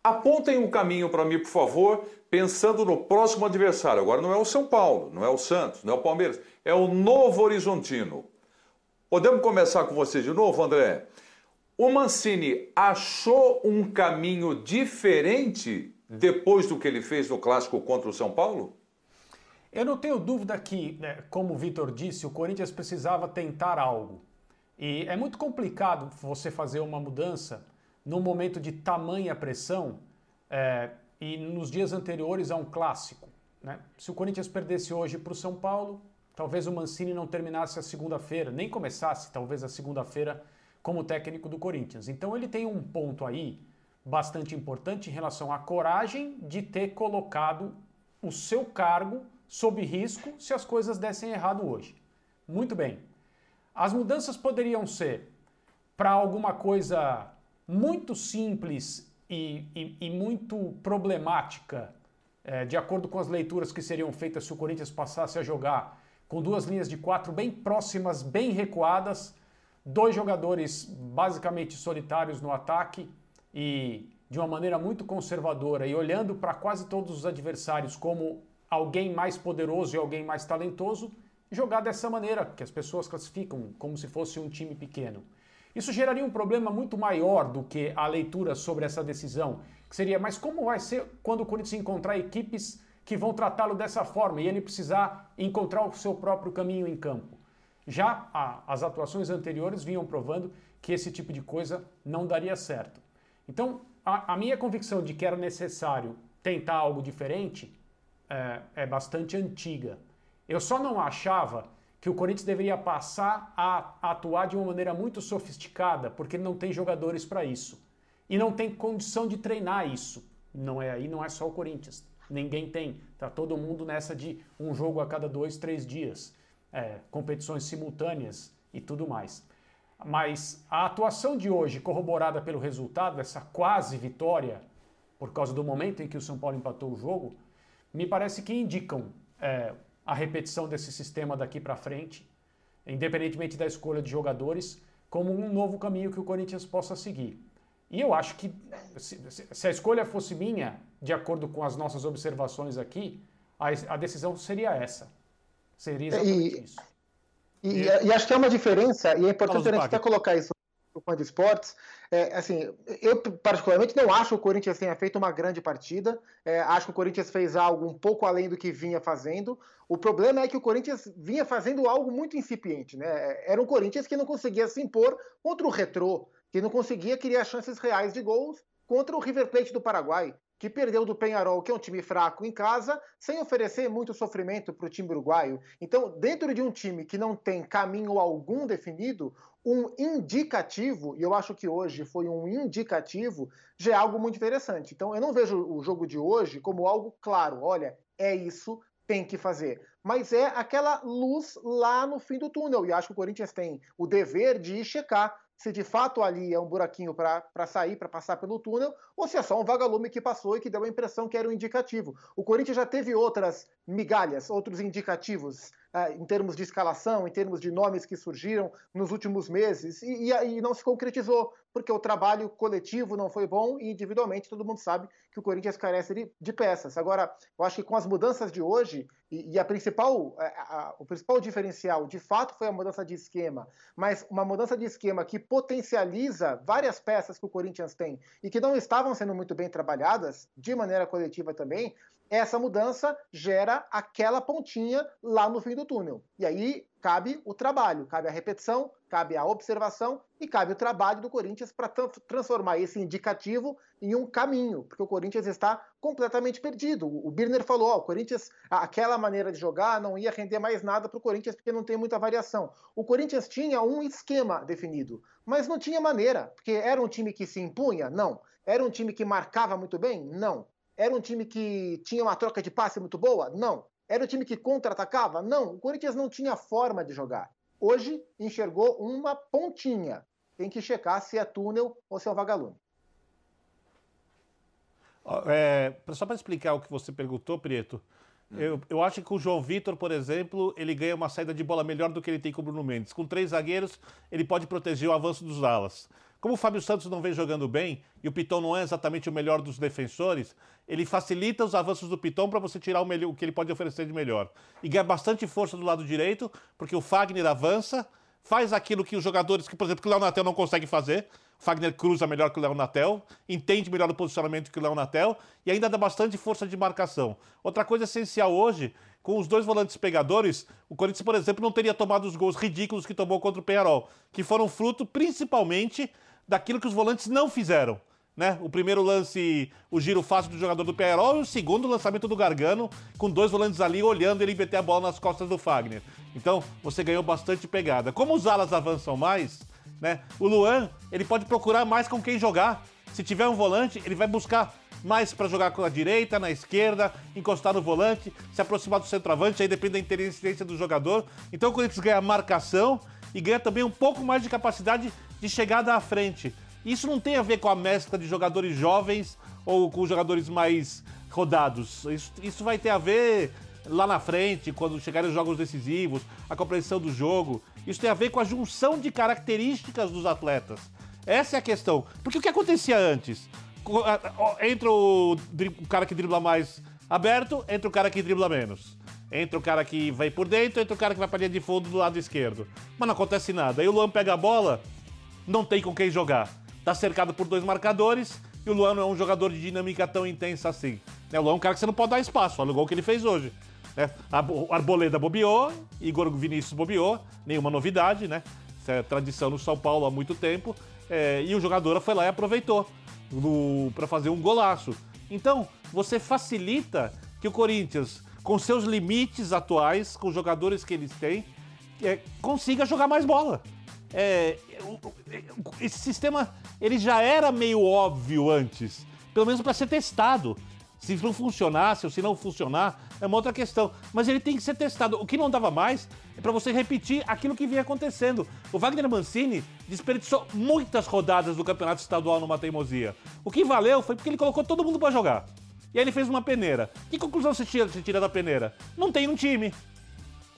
Apontem um caminho para mim, por favor, pensando no próximo adversário. Agora não é o São Paulo, não é o Santos, não é o Palmeiras, é o Novo Horizontino. Podemos começar com você de novo, André? O Mancini achou um caminho diferente depois do que ele fez no clássico contra o São Paulo? Eu não tenho dúvida que, né, como o Vitor disse, o Corinthians precisava tentar algo. E é muito complicado você fazer uma mudança num momento de tamanha pressão. É, e nos dias anteriores a um clássico. Né? Se o Corinthians perdesse hoje para o São Paulo, talvez o Mancini não terminasse a segunda-feira, nem começasse talvez a segunda-feira como técnico do Corinthians. Então ele tem um ponto aí bastante importante em relação à coragem de ter colocado o seu cargo sob risco se as coisas dessem errado hoje. Muito bem. As mudanças poderiam ser para alguma coisa muito simples e, e, e muito problemática, é, de acordo com as leituras que seriam feitas se o Corinthians passasse a jogar com duas linhas de quatro bem próximas, bem recuadas, dois jogadores basicamente solitários no ataque e de uma maneira muito conservadora e olhando para quase todos os adversários como alguém mais poderoso e alguém mais talentoso, jogar dessa maneira, que as pessoas classificam como se fosse um time pequeno. Isso geraria um problema muito maior do que a leitura sobre essa decisão, que seria, mas como vai ser quando o Corinthians encontrar equipes que vão tratá-lo dessa forma e ele precisar encontrar o seu próprio caminho em campo? Já a, as atuações anteriores vinham provando que esse tipo de coisa não daria certo. Então, a, a minha convicção de que era necessário tentar algo diferente é, é bastante antiga. Eu só não achava que o Corinthians deveria passar a atuar de uma maneira muito sofisticada, porque não tem jogadores para isso. E não tem condição de treinar isso. Não é aí, não é só o Corinthians. Ninguém tem. Tá todo mundo nessa de um jogo a cada dois, três dias, é, competições simultâneas e tudo mais. Mas a atuação de hoje, corroborada pelo resultado, essa quase vitória, por causa do momento em que o São Paulo empatou o jogo, me parece que indicam é, a repetição desse sistema daqui para frente, independentemente da escolha de jogadores, como um novo caminho que o Corinthians possa seguir. E eu acho que se a escolha fosse minha, de acordo com as nossas observações aqui, a, a decisão seria essa. Seria exatamente e, isso. E, e, e, acho que é uma diferença, e é importante a gente até colocar isso fã de esportes, é, assim, eu particularmente não acho que o Corinthians tenha feito uma grande partida. É, acho que o Corinthians fez algo um pouco além do que vinha fazendo. O problema é que o Corinthians vinha fazendo algo muito incipiente, né? Era um Corinthians que não conseguia se impor contra o Retrô, que não conseguia criar chances reais de gols contra o River Plate do Paraguai. que perdeu do Penharol, que é um time fraco em casa, sem oferecer muito sofrimento para o time uruguaio. Então, dentro de um time que não tem caminho algum definido, um indicativo, e eu acho que hoje foi um indicativo, já é algo muito interessante. Então, eu não vejo o jogo de hoje como algo claro. Olha, é isso, tem que fazer. Mas é aquela luz lá no fim do túnel. E acho que o Corinthians tem o dever de checar se de fato ali é um buraquinho para sair, para passar pelo túnel, ou se é só um vagalume que passou e que deu a impressão que era um indicativo. O Corinthians já teve outras migalhas, outros indicativos uh, em termos de escalação, em termos de nomes que surgiram nos últimos meses, e, e, e não se concretizou, porque o trabalho coletivo não foi bom e individualmente todo mundo sabe que o Corinthians carece de, de peças. Agora, eu acho que com as mudanças de hoje, e, e a principal, a, a, o principal diferencial de fato foi a mudança de esquema, mas uma mudança de esquema que potencializa várias peças que o Corinthians tem e que não estavam sendo muito bem trabalhadas, de maneira coletiva também, essa mudança gera aquela pontinha lá no fim do túnel. E aí cabe o trabalho, cabe a repetição, cabe a observação e cabe o trabalho do Corinthians para transformar esse indicativo em um caminho, porque o Corinthians está completamente perdido. O Birner falou, o Corinthians, aquela maneira de jogar não ia render mais nada para o Corinthians porque não tem muita variação. O Corinthians tinha um esquema definido, mas não tinha maneira, porque era um time que se impunha? Não. Era um time que marcava muito bem? Não. Era um time que tinha uma troca de passe muito boa? Não. Era um time que contra-atacava? Não. O Corinthians não tinha forma de jogar. Hoje enxergou uma pontinha. Tem que checar se é túnel ou se é o vagalume. É, só para explicar o que você perguntou, Prieto, hum. eu, eu acho que o João Vitor, por exemplo, ele ganha uma saída de bola melhor do que ele tem com o Bruno Mendes. Com três zagueiros, ele pode proteger o avanço dos alas. Como o Fábio Santos não vem jogando bem e o Piton não é exatamente o melhor dos defensores, ele facilita os avanços do Piton para você tirar o, melhor, o, que ele pode oferecer de melhor. E ganha bastante força do lado direito, porque o Fagner avança, faz aquilo que os jogadores, que, por exemplo, que o Léo Natel não consegue fazer. O Fagner cruza melhor que o Léo Natel, entende melhor o posicionamento que o Léo Natel e ainda dá bastante força de marcação. Outra coisa essencial hoje, com os dois volantes pegadores, o Corinthians, por exemplo, não teria tomado os gols ridículos que tomou contra o Penharol, que foram fruto principalmente daquilo que os volantes não fizeram. Né? O primeiro lance, o giro fácil do jogador do Penharol, e o segundo, o lançamento do Gargano, com dois volantes ali olhando ele meter a bola nas costas do Fagner. Então, você ganhou bastante pegada. Como os alas avançam mais, né? O Luan, ele pode procurar mais com quem jogar. Se tiver um volante, ele vai buscar mais para jogar com a direita, na esquerda, encostar no volante, se aproximar do centroavante, aí depende da inteligência do jogador. Então o Corinthians ganha marcação e ganha também um pouco mais de capacidade de chegada à frente. Isso não tem a ver com a mescla de jogadores jovens ou com jogadores mais rodados. Isso, isso vai ter a ver lá na frente, quando chegarem os jogos decisivos, a compreensão do jogo. Isso tem a ver com a junção de características dos atletas. Essa é a questão. Porque o que acontecia antes? Entra o, o cara que dribla mais aberto, entra o cara que dribla menos. Entra o cara que vai por dentro, entra o cara que vai pra linha de fundo do lado esquerdo. Mas não acontece nada. Aí o Luan pega a bola, não tem com quem jogar. Tá cercado por dois marcadores e o Luan não é um jogador de dinâmica tão intensa assim. Né, o Luan é um cara que você não pode dar espaço, olha o gol que ele fez hoje. Né? A Arboleda bobeou, Igor Vinícius bobeou, nenhuma novidade, né? Isso é tradição no São Paulo há muito tempo. É, e o jogador foi lá e aproveitou para fazer um golaço. Então, você facilita que o Corinthians, com seus limites atuais, com os jogadores que eles têm, é, consiga jogar mais bola. É, esse sistema ele já era meio óbvio antes, pelo menos para ser testado. Se não funcionasse ou se não funcionar, é uma outra questão. Mas ele tem que ser testado. O que não dava mais é para você repetir aquilo que vinha acontecendo. O Wagner Mancini desperdiçou muitas rodadas do campeonato estadual numa teimosia. O que valeu foi porque ele colocou todo mundo para jogar. E aí ele fez uma peneira. Que conclusão você tira, você tira da peneira? Não tem um time.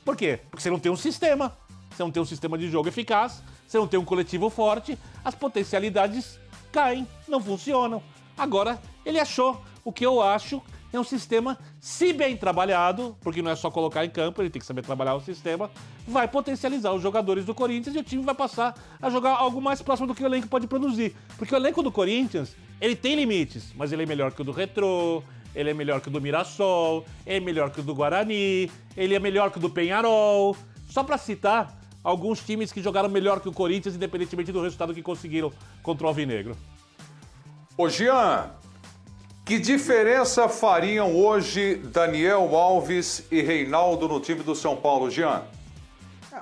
Por quê? Porque você não tem um sistema você não tem um sistema de jogo eficaz, você não tem um coletivo forte, as potencialidades caem, não funcionam. Agora, ele achou o que eu acho é um sistema, se bem trabalhado, porque não é só colocar em campo, ele tem que saber trabalhar o sistema, vai potencializar os jogadores do Corinthians e o time vai passar a jogar algo mais próximo do que o elenco pode produzir. Porque o elenco do Corinthians, ele tem limites, mas ele é melhor que o do Retrô, ele é melhor que o do Mirassol, é melhor que o do Guarani, ele é melhor que o do Penharol. Só para citar alguns times que jogaram melhor que o Corinthians, independentemente do resultado que conseguiram contra o Alvinegro. Ô Jean, Que diferença fariam hoje Daniel Alves e Reinaldo no time do São Paulo, Jean?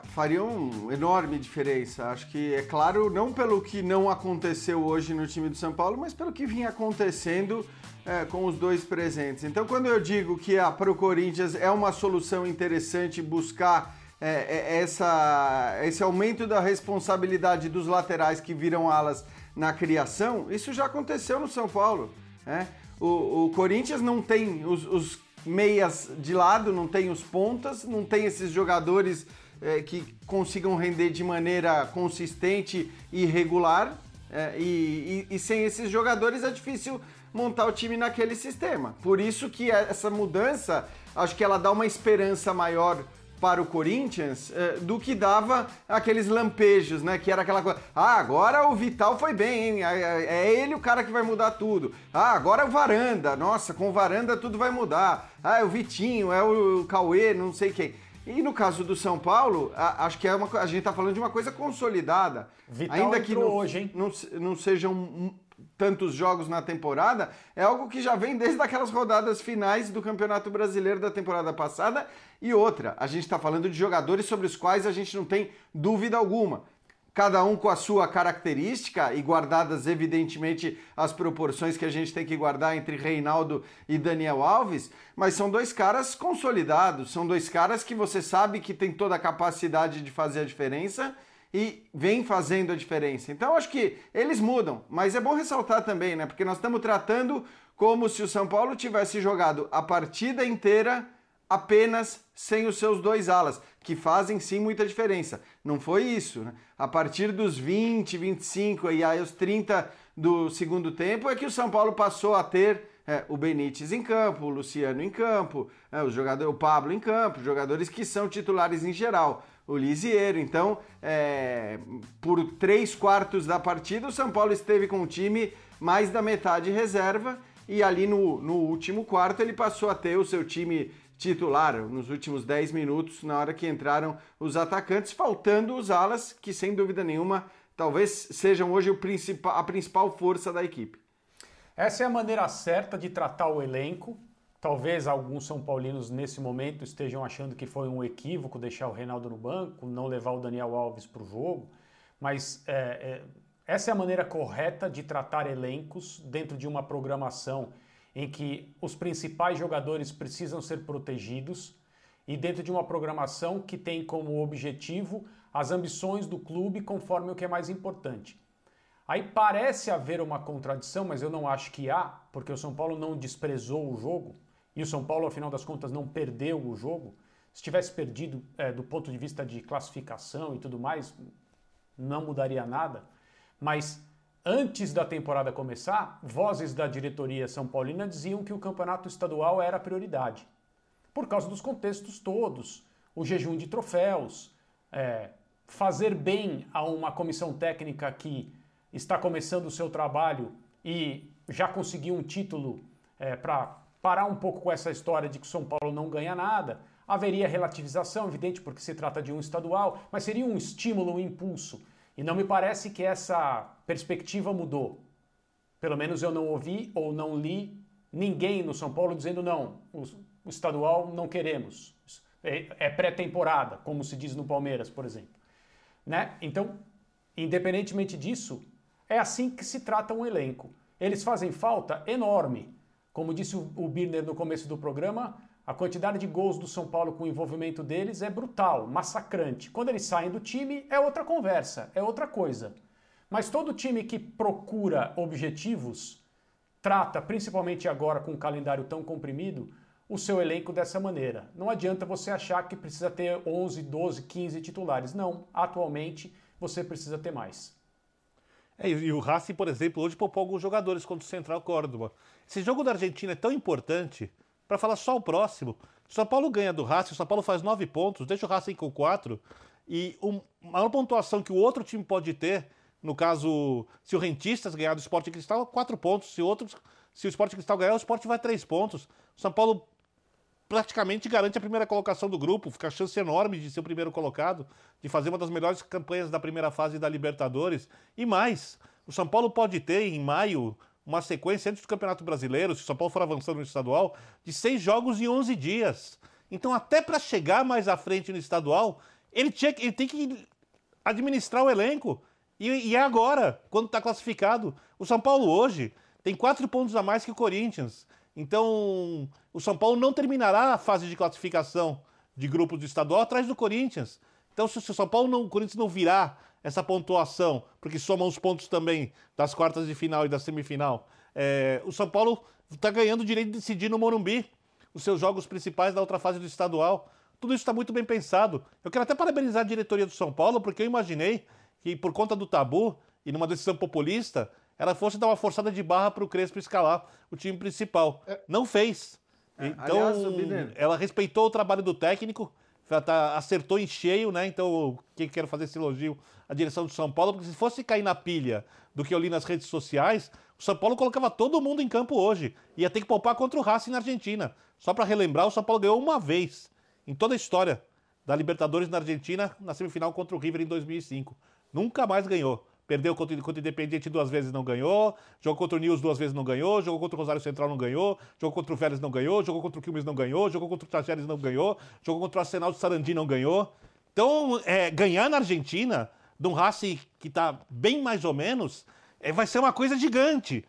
Faria uma enorme diferença. Acho que, é claro, não pelo que não aconteceu hoje no time do São Paulo, mas pelo que vinha acontecendo é, com os dois presentes. Então, quando eu digo que ah, para o Corinthians é uma solução interessante buscar é, é, essa, esse aumento da responsabilidade dos laterais que viram alas na criação, isso já aconteceu no São Paulo. Né? O, o Corinthians não tem os, os meias de lado, não tem os pontas, não tem esses jogadores é, que consigam render de maneira consistente e regular. É, e, e, e, sem esses jogadores é difícil montar o time naquele sistema. Por isso que essa mudança, acho que ela dá uma esperança maior para o Corinthians é, do que dava aqueles lampejos, né? Que era aquela coisa, ah, agora o Vital foi bem, hein? É, é, é ele o cara que vai mudar tudo. Ah, agora o Varanda, nossa, com o Varanda tudo vai mudar. Ah, é o Vitinho, é o Cauê, não sei quem. E no caso do São Paulo, a, acho que é uma, a gente está falando de uma coisa consolidada. Vital Ainda que não, hoje, hein? Não, não sejam tantos jogos na temporada, é algo que já vem desde aquelas rodadas finais do Campeonato Brasileiro da temporada passada. E outra, a gente está falando de jogadores sobre os quais a gente não tem dúvida alguma cada um com a sua característica e guardadas, evidentemente, as proporções que a gente tem que guardar entre Reinaldo e Daniel Alves, mas são dois caras consolidados, são dois caras que você sabe que tem toda a capacidade de fazer a diferença e vem fazendo a diferença. Então, acho que eles mudam, mas é bom ressaltar também, né? Porque nós estamos tratando como se o São Paulo tivesse jogado a partida inteira apenas sem os seus dois alas, que fazem sim muita diferença. Não foi isso, né? A partir dos 20, 25 e aí os 30 do segundo tempo é que o São Paulo passou a ter é, o Benítez em campo, o Luciano em campo, é, o, jogador, o Pablo em campo, jogadores que são titulares em geral, o Lisieiro. Então, é, por três quartos da partida, o São Paulo esteve com o time mais da metade reserva e ali no, no último quarto ele passou a ter o seu time titular nos últimos 10 minutos, na hora que entraram os atacantes, faltando os alas, que sem dúvida nenhuma talvez sejam hoje principal, a principal força da equipe. Essa é a maneira certa de tratar o elenco. Talvez alguns São Paulinos nesse momento estejam achando que foi um equívoco deixar o Reinaldo no banco, não levar o Daniel Alves para o jogo, mas é, é, essa é a maneira correta de tratar elencos dentro de uma programação em que os principais jogadores precisam ser protegidos e dentro de uma programação que tem como objetivo as ambições do clube conforme o que é mais importante. Aí parece haver uma contradição, mas eu não acho que há, porque o São Paulo não desprezou o jogo e o São Paulo, afinal das contas, não perdeu o jogo. Se tivesse perdido é, do ponto de vista de classificação e tudo mais, não mudaria nada. Mas Antes da temporada começar, vozes da diretoria São Paulina diziam que o campeonato estadual era a prioridade, por causa dos contextos todos, o jejum de troféus, é, fazer bem a uma comissão técnica que está começando o seu trabalho e já conseguiu um título é, para parar um pouco com essa história de que São Paulo não ganha nada. Haveria relativização, evidente, porque se trata de um estadual, mas seria um estímulo, um impulso. E não me parece que essa perspectiva mudou. Pelo menos eu não ouvi ou não li ninguém no São Paulo dizendo não, o, estadual não queremos. É, é pré-temporada, como se diz no Palmeiras, por exemplo. Né? Então, independentemente disso, é assim que se trata um elenco. Eles fazem falta enorme. Como disse o Birner no começo do programa, a quantidade de gols do São Paulo com o envolvimento deles é brutal, massacrante. Quando eles saem do time, é outra conversa, é outra coisa. Mas todo time que procura objetivos trata, principalmente agora com um calendário tão comprimido, o seu elenco dessa maneira. Não adianta você achar que precisa ter 11, 12, 15 titulares. Não, atualmente você precisa ter mais. É, e o Racing, por exemplo, hoje poupou alguns jogadores contra o Central Córdoba. Esse jogo da Argentina é tão importante para falar só o próximo. São Paulo ganha do Racing, São Paulo faz nove pontos, deixa o Racing com quatro. E a maior pontuação que o outro time pode ter, no caso, se o Rentistas ganhar do Sport Cristal, quatro pontos. Se, outros, se o Sport Cristal ganhar, o Sport vai três pontos. O São Paulo praticamente garante a primeira colocação do grupo, fica a chance enorme de ser o primeiro colocado, de fazer uma das melhores campanhas da primeira fase da Libertadores. E mais, o São Paulo pode ter em maio uma sequência antes do Campeonato Brasileiro, se o São Paulo for avançando no estadual, de seis jogos em 11 dias. Então, até para chegar mais à frente no estadual, ele, tinha, ele tem que administrar o elenco. E, e é agora, quando está classificado. O São Paulo hoje tem quatro pontos a mais que o Corinthians. Então, o São Paulo não terminará a fase de classificação de grupos do estadual atrás do Corinthians. Então, se o São Paulo não, o Corinthians não virar essa pontuação, porque soma os pontos também das quartas de final e da semifinal, é, o São Paulo está ganhando o direito de decidir no Morumbi os seus jogos principais da outra fase do estadual. Tudo isso está muito bem pensado. Eu quero até parabenizar a diretoria do São Paulo, porque eu imaginei que, por conta do tabu e numa decisão populista, ela fosse dar uma forçada de barra para o Crespo escalar o time principal. É. Não fez. É, então, ela respeitou o trabalho do técnico, acertou em cheio, né? Então, quem quer fazer esse elogio à direção do São Paulo, porque se fosse cair na pilha do que eu li nas redes sociais, o São Paulo colocava todo mundo em campo hoje. Ia ter que poupar contra o Racing na Argentina. Só para relembrar, o São Paulo ganhou uma vez em toda a história da Libertadores na Argentina, na semifinal contra o River em 2005. Nunca mais ganhou. Perdeu contra, contra o Independiente duas vezes não ganhou. Jogou contra o News duas vezes não ganhou. Jogou contra o Rosário Central não ganhou. Jogou contra o Vélez não ganhou. Jogou contra o Quilmes não ganhou. Jogou contra o Tajeres não ganhou. Jogou contra o Arsenal de Sarandi não ganhou. Então, é, ganhar na Argentina, de um Racing que está bem mais ou menos, é, vai ser uma coisa gigante.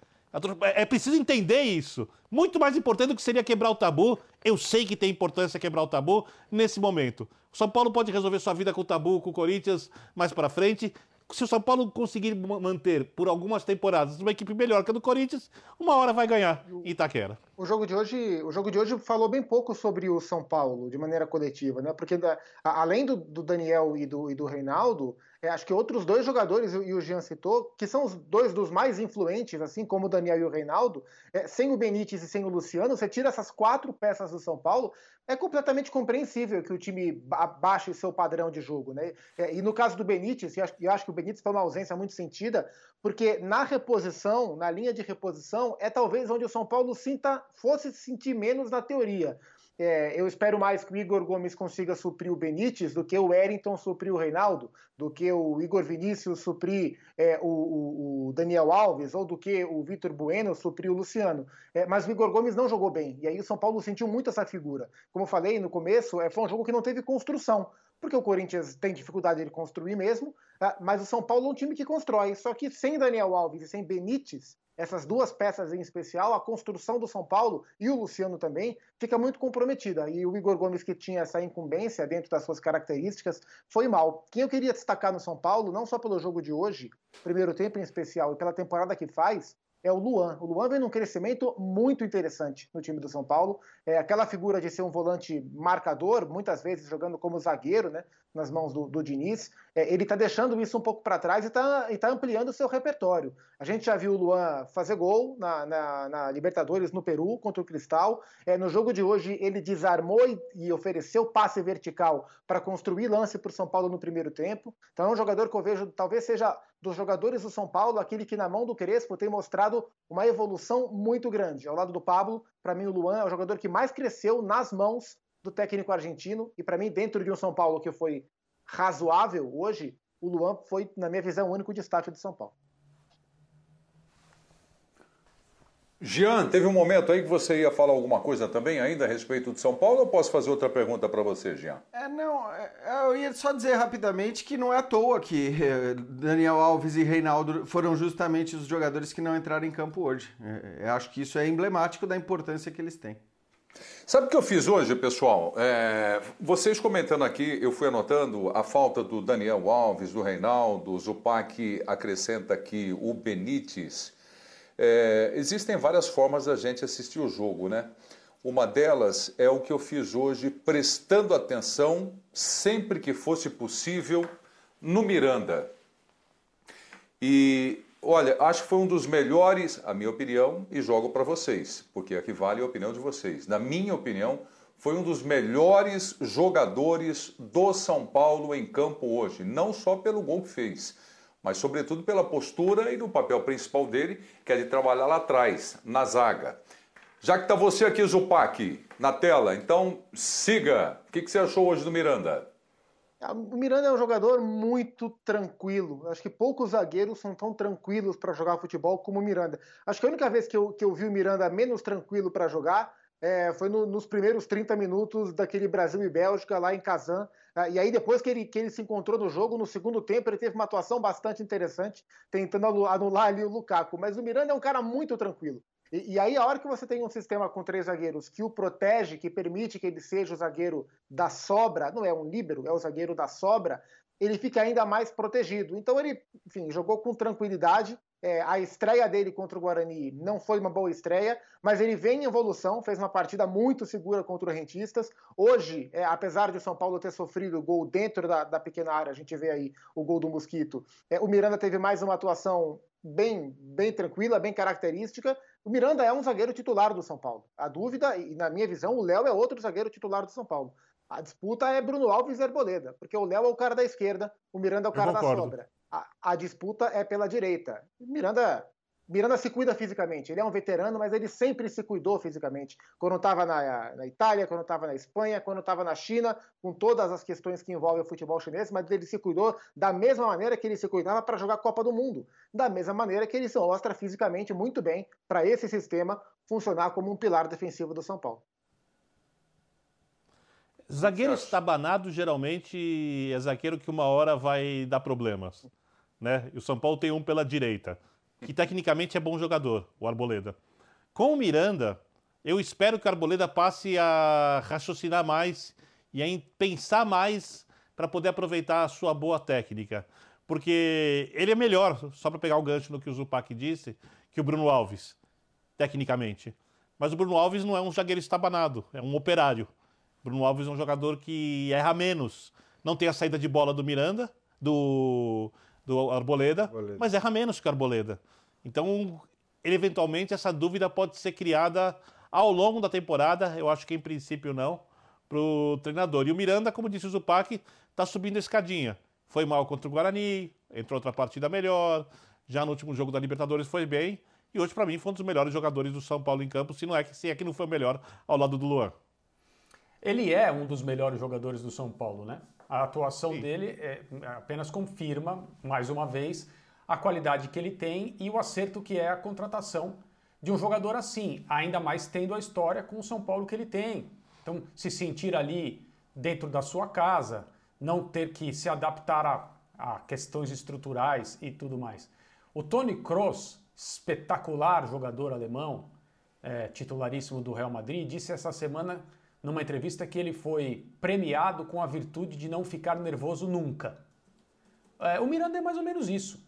É, é preciso entender isso. Muito mais importante do que seria quebrar o tabu. Eu sei que tem importância quebrar o tabu nesse momento. O São Paulo pode resolver sua vida com o tabu, com o Corinthians mais para frente se o São Paulo conseguir manter por algumas temporadas uma equipe melhor que a do Corinthians, uma hora vai ganhar em Itaquera. O jogo de hoje, o jogo de hoje falou bem pouco sobre o São Paulo de maneira coletiva, né? Porque da, além do, do, Daniel e do, e do Reinaldo, é, acho que outros dois jogadores, e o Jean citou, que são os dois dos mais influentes, assim como o Daniel e o Reinaldo, é, sem o Benítez e sem o Luciano, você tira essas quatro peças do São Paulo, é completamente compreensível que o time abaixe seu padrão de jogo, né? É, e no caso do Benítez, eu acho, eu acho que o Benítez foi uma ausência muito sentida, porque na reposição, na linha de reposição, é talvez onde o São Paulo sinta, fosse sentir menos na teoria. É, eu espero mais que o Igor Gomes consiga suprir o Benítez do que o Wellington suprir o Reinaldo, do que o Igor Vinícius suprir é, o, o, Daniel Alves, ou do que o Vitor Bueno suprir o Luciano. É, mas o Igor Gomes não jogou bem, e aí o São Paulo sentiu muito essa figura. Como eu falei no começo, é, foi um jogo que não teve construção, porque o Corinthians tem dificuldade de construir mesmo, é, mas o São Paulo é um time que constrói. Só que sem Daniel Alves e sem Benítez, essas duas peças em especial, a construção do São Paulo e o Luciano também, fica muito comprometida. E o Igor Gomes, que tinha essa incumbência dentro das suas características, foi mal. Quem eu queria destacar no São Paulo, não só pelo jogo de hoje, primeiro tempo em especial, e pela temporada que faz, é o Luan. O Luan vem num crescimento muito interessante no time do São Paulo. É aquela figura de ser um volante marcador, muitas vezes jogando como zagueiro, né, nas mãos do, do Diniz. É, ele está deixando isso um pouco para trás e está tá ampliando o seu repertório. A gente já viu o Luan fazer gol na, na, na Libertadores no Peru contra o Cristal. É, no jogo de hoje, ele desarmou e, e ofereceu passe vertical para construir lance para o São Paulo no primeiro tempo. Então é um jogador que eu vejo, talvez seja dos jogadores do São Paulo, aquele que na mão do Crespo tem mostrado uma evolução muito grande. Ao lado do Pablo, para mim o Luan é o jogador que mais cresceu nas mãos do técnico argentino e para mim dentro de um São Paulo que foi razoável hoje, o Luan foi na minha visão o único destaque do São Paulo. Jean, teve um momento aí que você ia falar alguma coisa também ainda a respeito de São Paulo ou posso fazer outra pergunta para você, Jean? É, não, é, eu ia só dizer rapidamente que não é à toa que eh, Daniel Alves e Reinaldo foram justamente os jogadores que não entraram em campo hoje. É, eu acho que isso é emblemático da importância que eles têm. Sabe o que eu fiz hoje, pessoal? É, vocês comentando aqui, eu fui anotando a falta do Daniel Alves, do Reinaldo, o Zupac acrescenta aqui o Benítez. É, existem várias formas da gente assistir o jogo, né? Uma delas é o que eu fiz hoje, prestando atenção, sempre que fosse possível, no Miranda. E olha, acho que foi um dos melhores, a minha opinião, e jogo para vocês, porque aqui vale a opinião de vocês. Na minha opinião, foi um dos melhores jogadores do São Paulo em campo hoje, não só pelo gol que fez mas sobretudo pela postura e no papel principal dele, que é de trabalhar lá atrás, na zaga. Já que está você aqui, Zupac, na tela, então siga. O que, que você achou hoje do Miranda? O Miranda é um jogador muito tranquilo. Acho que poucos zagueiros são tão tranquilos para jogar futebol como o Miranda. Acho que a única vez que eu, que eu vi o Miranda menos tranquilo para jogar é, foi no, nos primeiros 30 minutos daquele Brasil e Bélgica lá em Kazan. Ah, e aí, depois que ele, que ele se encontrou no jogo, no segundo tempo, ele teve uma atuação bastante interessante, tentando anular ali o Lukaku. Mas o Miranda é um cara muito tranquilo. E, e, aí, a hora que você tem um sistema com três zagueiros que o protege, que permite que ele seja o zagueiro da sobra, não é um líbero, é o zagueiro da sobra, ele fica ainda mais protegido. Então ele, enfim, jogou com tranquilidade. É, a estreia dele contra o Guarani não foi uma boa estreia, mas ele vem em evolução, fez uma partida muito segura contra o Rentistas. Hoje, é, apesar de o São Paulo ter sofrido o gol dentro da, da, pequena área, a gente vê aí o gol do Mosquito, é, o Miranda teve mais uma atuação bem, bem tranquila, bem característica. O Miranda é um zagueiro titular do São Paulo. A dúvida, e na minha visão, o Léo é outro zagueiro titular do São Paulo. A disputa é Bruno Alves e Arboleda, porque o Léo é o cara da esquerda, o Miranda é o cara da sobra. A, a, disputa é pela direita. Miranda, Miranda se cuida fisicamente. Ele é um veterano, mas ele sempre se cuidou fisicamente. Quando estava na, na, Itália, quando estava na Espanha, quando estava na China, com todas as questões que envolvem o futebol chinês, mas ele se cuidou da mesma maneira que ele se cuidava para jogar a Copa do Mundo. Da mesma maneira que ele se mostra fisicamente muito bem para esse sistema funcionar como um pilar defensivo do São Paulo. Zagueiro estabanado geralmente é zagueiro que uma hora vai dar problemas. Né? E o São Paulo tem um pela direita, que tecnicamente é bom jogador, o Arboleda. Com o Miranda, eu espero que o Arboleda passe a raciocinar mais e a pensar mais para poder aproveitar a sua boa técnica. Porque ele é melhor, só para pegar o gancho no que o Zupac disse, que o Bruno Alves, tecnicamente. Mas o Bruno Alves não é um zagueiro estabanado, é um operário. Bruno Alves é um jogador que erra menos. Não tem a saída de bola do Miranda, do, do Arboleda, Arboleda, mas erra menos que o Arboleda. Então, ele, eventualmente, essa dúvida pode ser criada ao longo da temporada. Eu acho que, em princípio, não, para o treinador. E o Miranda, como disse o Zupac, está subindo a escadinha. Foi mal contra o Guarani, entrou outra partida melhor. Já no último jogo da Libertadores foi bem. E hoje, para mim, foi um dos melhores jogadores do São Paulo em campo, se não é que, se é que não foi o melhor ao lado do Luan. Ele é um dos melhores jogadores do São Paulo, né? A atuação Sim. dele é, apenas confirma, mais uma vez, a qualidade que ele tem e o acerto que é a contratação de um jogador assim, ainda mais tendo a história com o São Paulo que ele tem. Então, se sentir ali dentro da sua casa, não ter que se adaptar a, a questões estruturais e tudo mais. O Tony Kroos, espetacular jogador alemão, é, titularíssimo do Real Madrid, disse essa semana numa entrevista que ele foi premiado com a virtude de não ficar nervoso nunca. É, o Miranda é mais ou menos isso.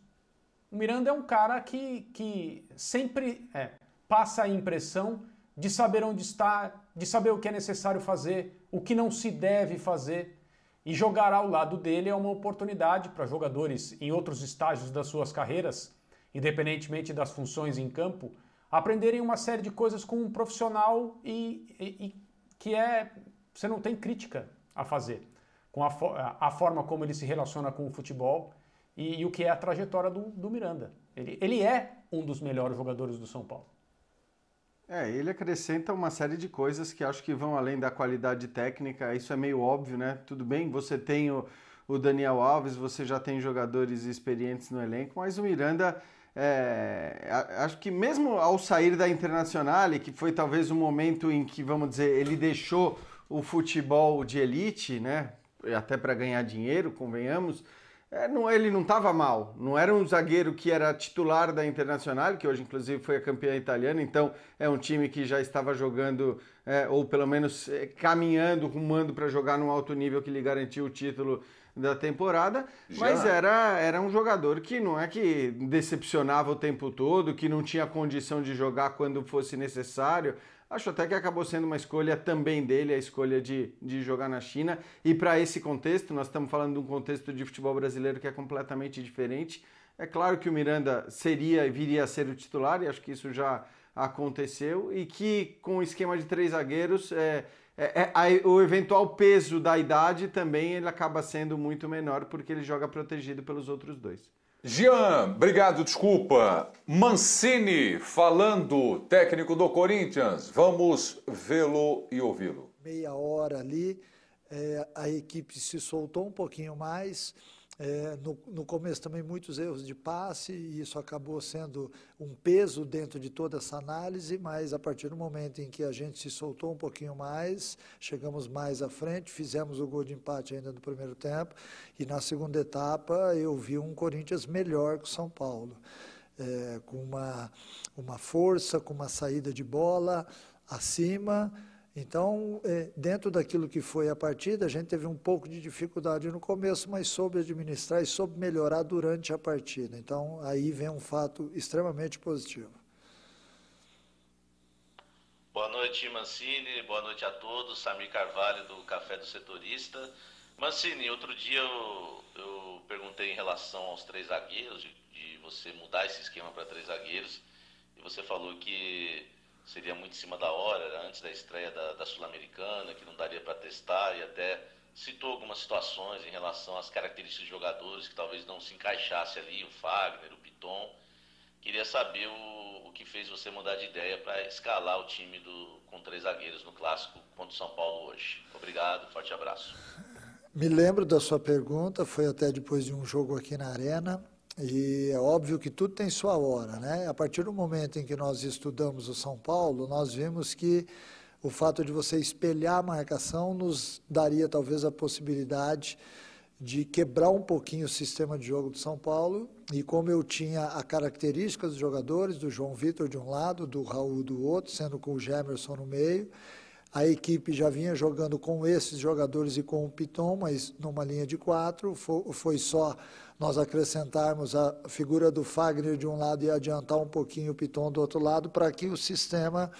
O Miranda é um cara que, que sempre é, passa a impressão de saber onde está, de saber o que é necessário fazer, o que não se deve fazer. E jogar ao lado dele é uma oportunidade para jogadores em outros estágios das suas carreiras, independentemente das funções em campo, aprenderem uma série de coisas com um profissional e, e, que é você não tem crítica a fazer com a, a forma como ele se relaciona com o futebol e, e o que é a trajetória do, do Miranda. Ele, ele é um dos melhores jogadores do São Paulo. É, ele acrescenta uma série de coisas que acho que vão além da qualidade técnica, isso é meio óbvio, né? Tudo bem, você tem o, o Daniel Alves, você já tem jogadores experientes no elenco, mas o Miranda é, acho que mesmo ao sair da Internacional, que foi talvez o momento em que, vamos dizer, ele deixou o futebol de elite, né? Até para ganhar dinheiro, convenhamos. É, não, ele não estava mal. Não era um zagueiro que era titular da Internacional, que hoje inclusive foi a campeã italiana. Então é um time que já estava jogando, é, ou pelo menos é, caminhando, rumando para jogar num alto nível que lhe garantiu o título da temporada, Já. mas era, era um jogador que não é que decepcionava o tempo todo, que não tinha condição de jogar quando fosse necessário. Acho até que acabou sendo uma escolha também dele, a escolha de, de jogar na China. E para esse contexto, nós estamos falando de um contexto de futebol brasileiro que é completamente diferente. É claro que o Miranda seria e viria a ser o titular, e acho que isso já aconteceu, e que com o esquema de três zagueiros. É, é, é, a, o eventual peso da idade também ele acaba sendo muito menor porque ele joga protegido pelos outros dois. Jean, obrigado, desculpa. Mancini falando, técnico do Corinthians. Vamos vê-lo e ouvi-lo. Meia hora ali. é, a equipe se soltou um pouquinho mais. É, no, no, começo também muitos erros de passe e isso acabou sendo um peso dentro de toda essa análise, mas a partir do momento em que a gente se soltou um pouquinho mais, chegamos mais à frente, fizemos o gol de empate ainda no primeiro tempo e na segunda etapa eu vi um Corinthians melhor que o São Paulo, é, com uma, uma força, com uma saída de bola acima, então, é, dentro daquilo que foi a partida, a gente teve um pouco de dificuldade no começo, mas soube administrar e soube melhorar durante a partida. Então, aí vem um fato extremamente positivo. Boa noite, Mancini. Boa noite a todos. Samir Carvalho, do Café do Setorista. Mancini, outro dia eu, eu perguntei em relação aos três zagueiros, de, de você mudar esse esquema para três zagueiros, e você falou que seria muito em cima da hora, antes da estreia da, da Sul-Americana, que não daria para testar, e até citou algumas situações em relação às características de jogadores que talvez não se encaixasse ali, o Fagner, o Piton. Queria saber o, o que fez você mudar de ideia para escalar o time do, com três zagueiros no clássico contra o São Paulo hoje. Obrigado, forte abraço. Me lembro da sua pergunta, foi até depois de um jogo aqui na Arena. E é óbvio que tudo tem sua hora, né? A partir do momento em que nós estudamos o São Paulo, nós vimos que o fato de você espelhar a marcação nos daria talvez a possibilidade de quebrar um pouquinho o sistema de jogo do São Paulo. E como eu tinha a característica dos jogadores, do João Vitor de um lado, do Raul do outro, sendo com o Gemerson no meio, a equipe já vinha jogando com esses jogadores e com o Piton, mas numa linha de quatro, foi só nós acrescentarmos a figura do Fagner de um lado e adiantar um pouquinho o Piton do outro lado para que o sistema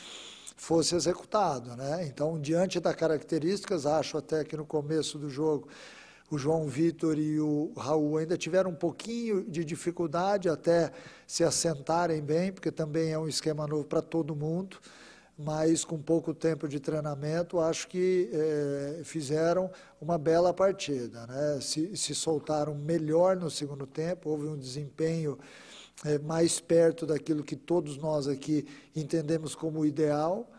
fosse executado. Né? Então, diante das características, acho até que no começo do jogo o João Vitor e o Raul ainda tiveram um pouquinho de dificuldade até se assentarem bem, porque também é um esquema novo para todo mundo mas com pouco tempo de treinamento, acho que é, fizeram uma bela partida. Né? Se, se, soltaram melhor no segundo tempo, houve um desempenho é, mais perto daquilo que todos nós aqui entendemos como ideal,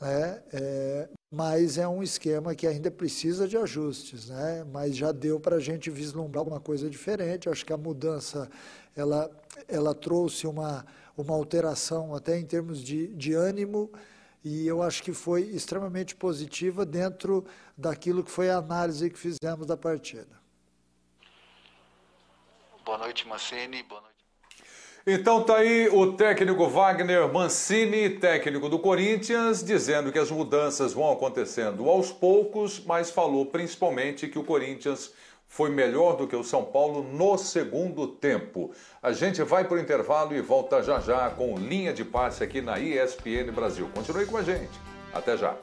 né? É, mas é um esquema que ainda precisa de ajustes, né? mas já deu para a gente vislumbrar alguma coisa diferente. Acho que a mudança ela, ela trouxe uma, uma alteração até em termos de, de ânimo, e eu acho que foi extremamente positiva dentro daquilo que foi a análise que fizemos da partida. Boa noite, Mancini. Boa noite. Então tá aí o técnico Wagner Mancini, técnico do Corinthians, dizendo que as mudanças vão acontecendo aos poucos, mas falou principalmente que o Corinthians foi melhor do que o São Paulo no segundo tempo. A gente vai para o intervalo e volta já já com linha de passe aqui na ESPN Brasil. Continue com a gente. Até já.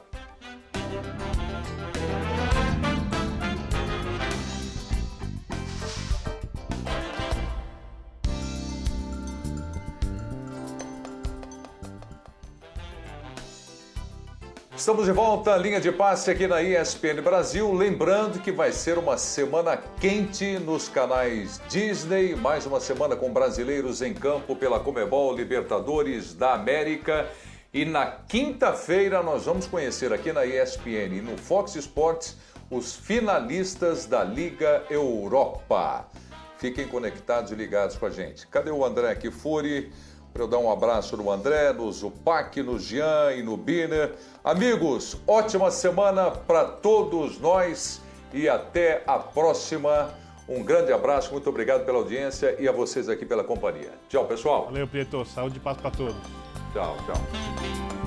Estamos de volta, linha de passe aqui na ESPN Brasil. Lembrando que vai ser uma semana quente nos canais Disney, mais uma semana com brasileiros em campo pela Comebol Libertadores da América. E na quinta-feira nós vamos conhecer aqui na ESPN e no Fox Sports os finalistas da Liga Europa. Fiquem conectados e ligados com a gente. Cadê o André Kifuri? Para eu dar um abraço no André, no Zupac, no Jean e no Biner. Amigos, ótima semana para todos nós e até a próxima. Um grande abraço, muito obrigado pela audiência e a vocês aqui pela companhia. Tchau, pessoal. Valeu, Prieto. Saúde e paz para todos. Tchau, tchau.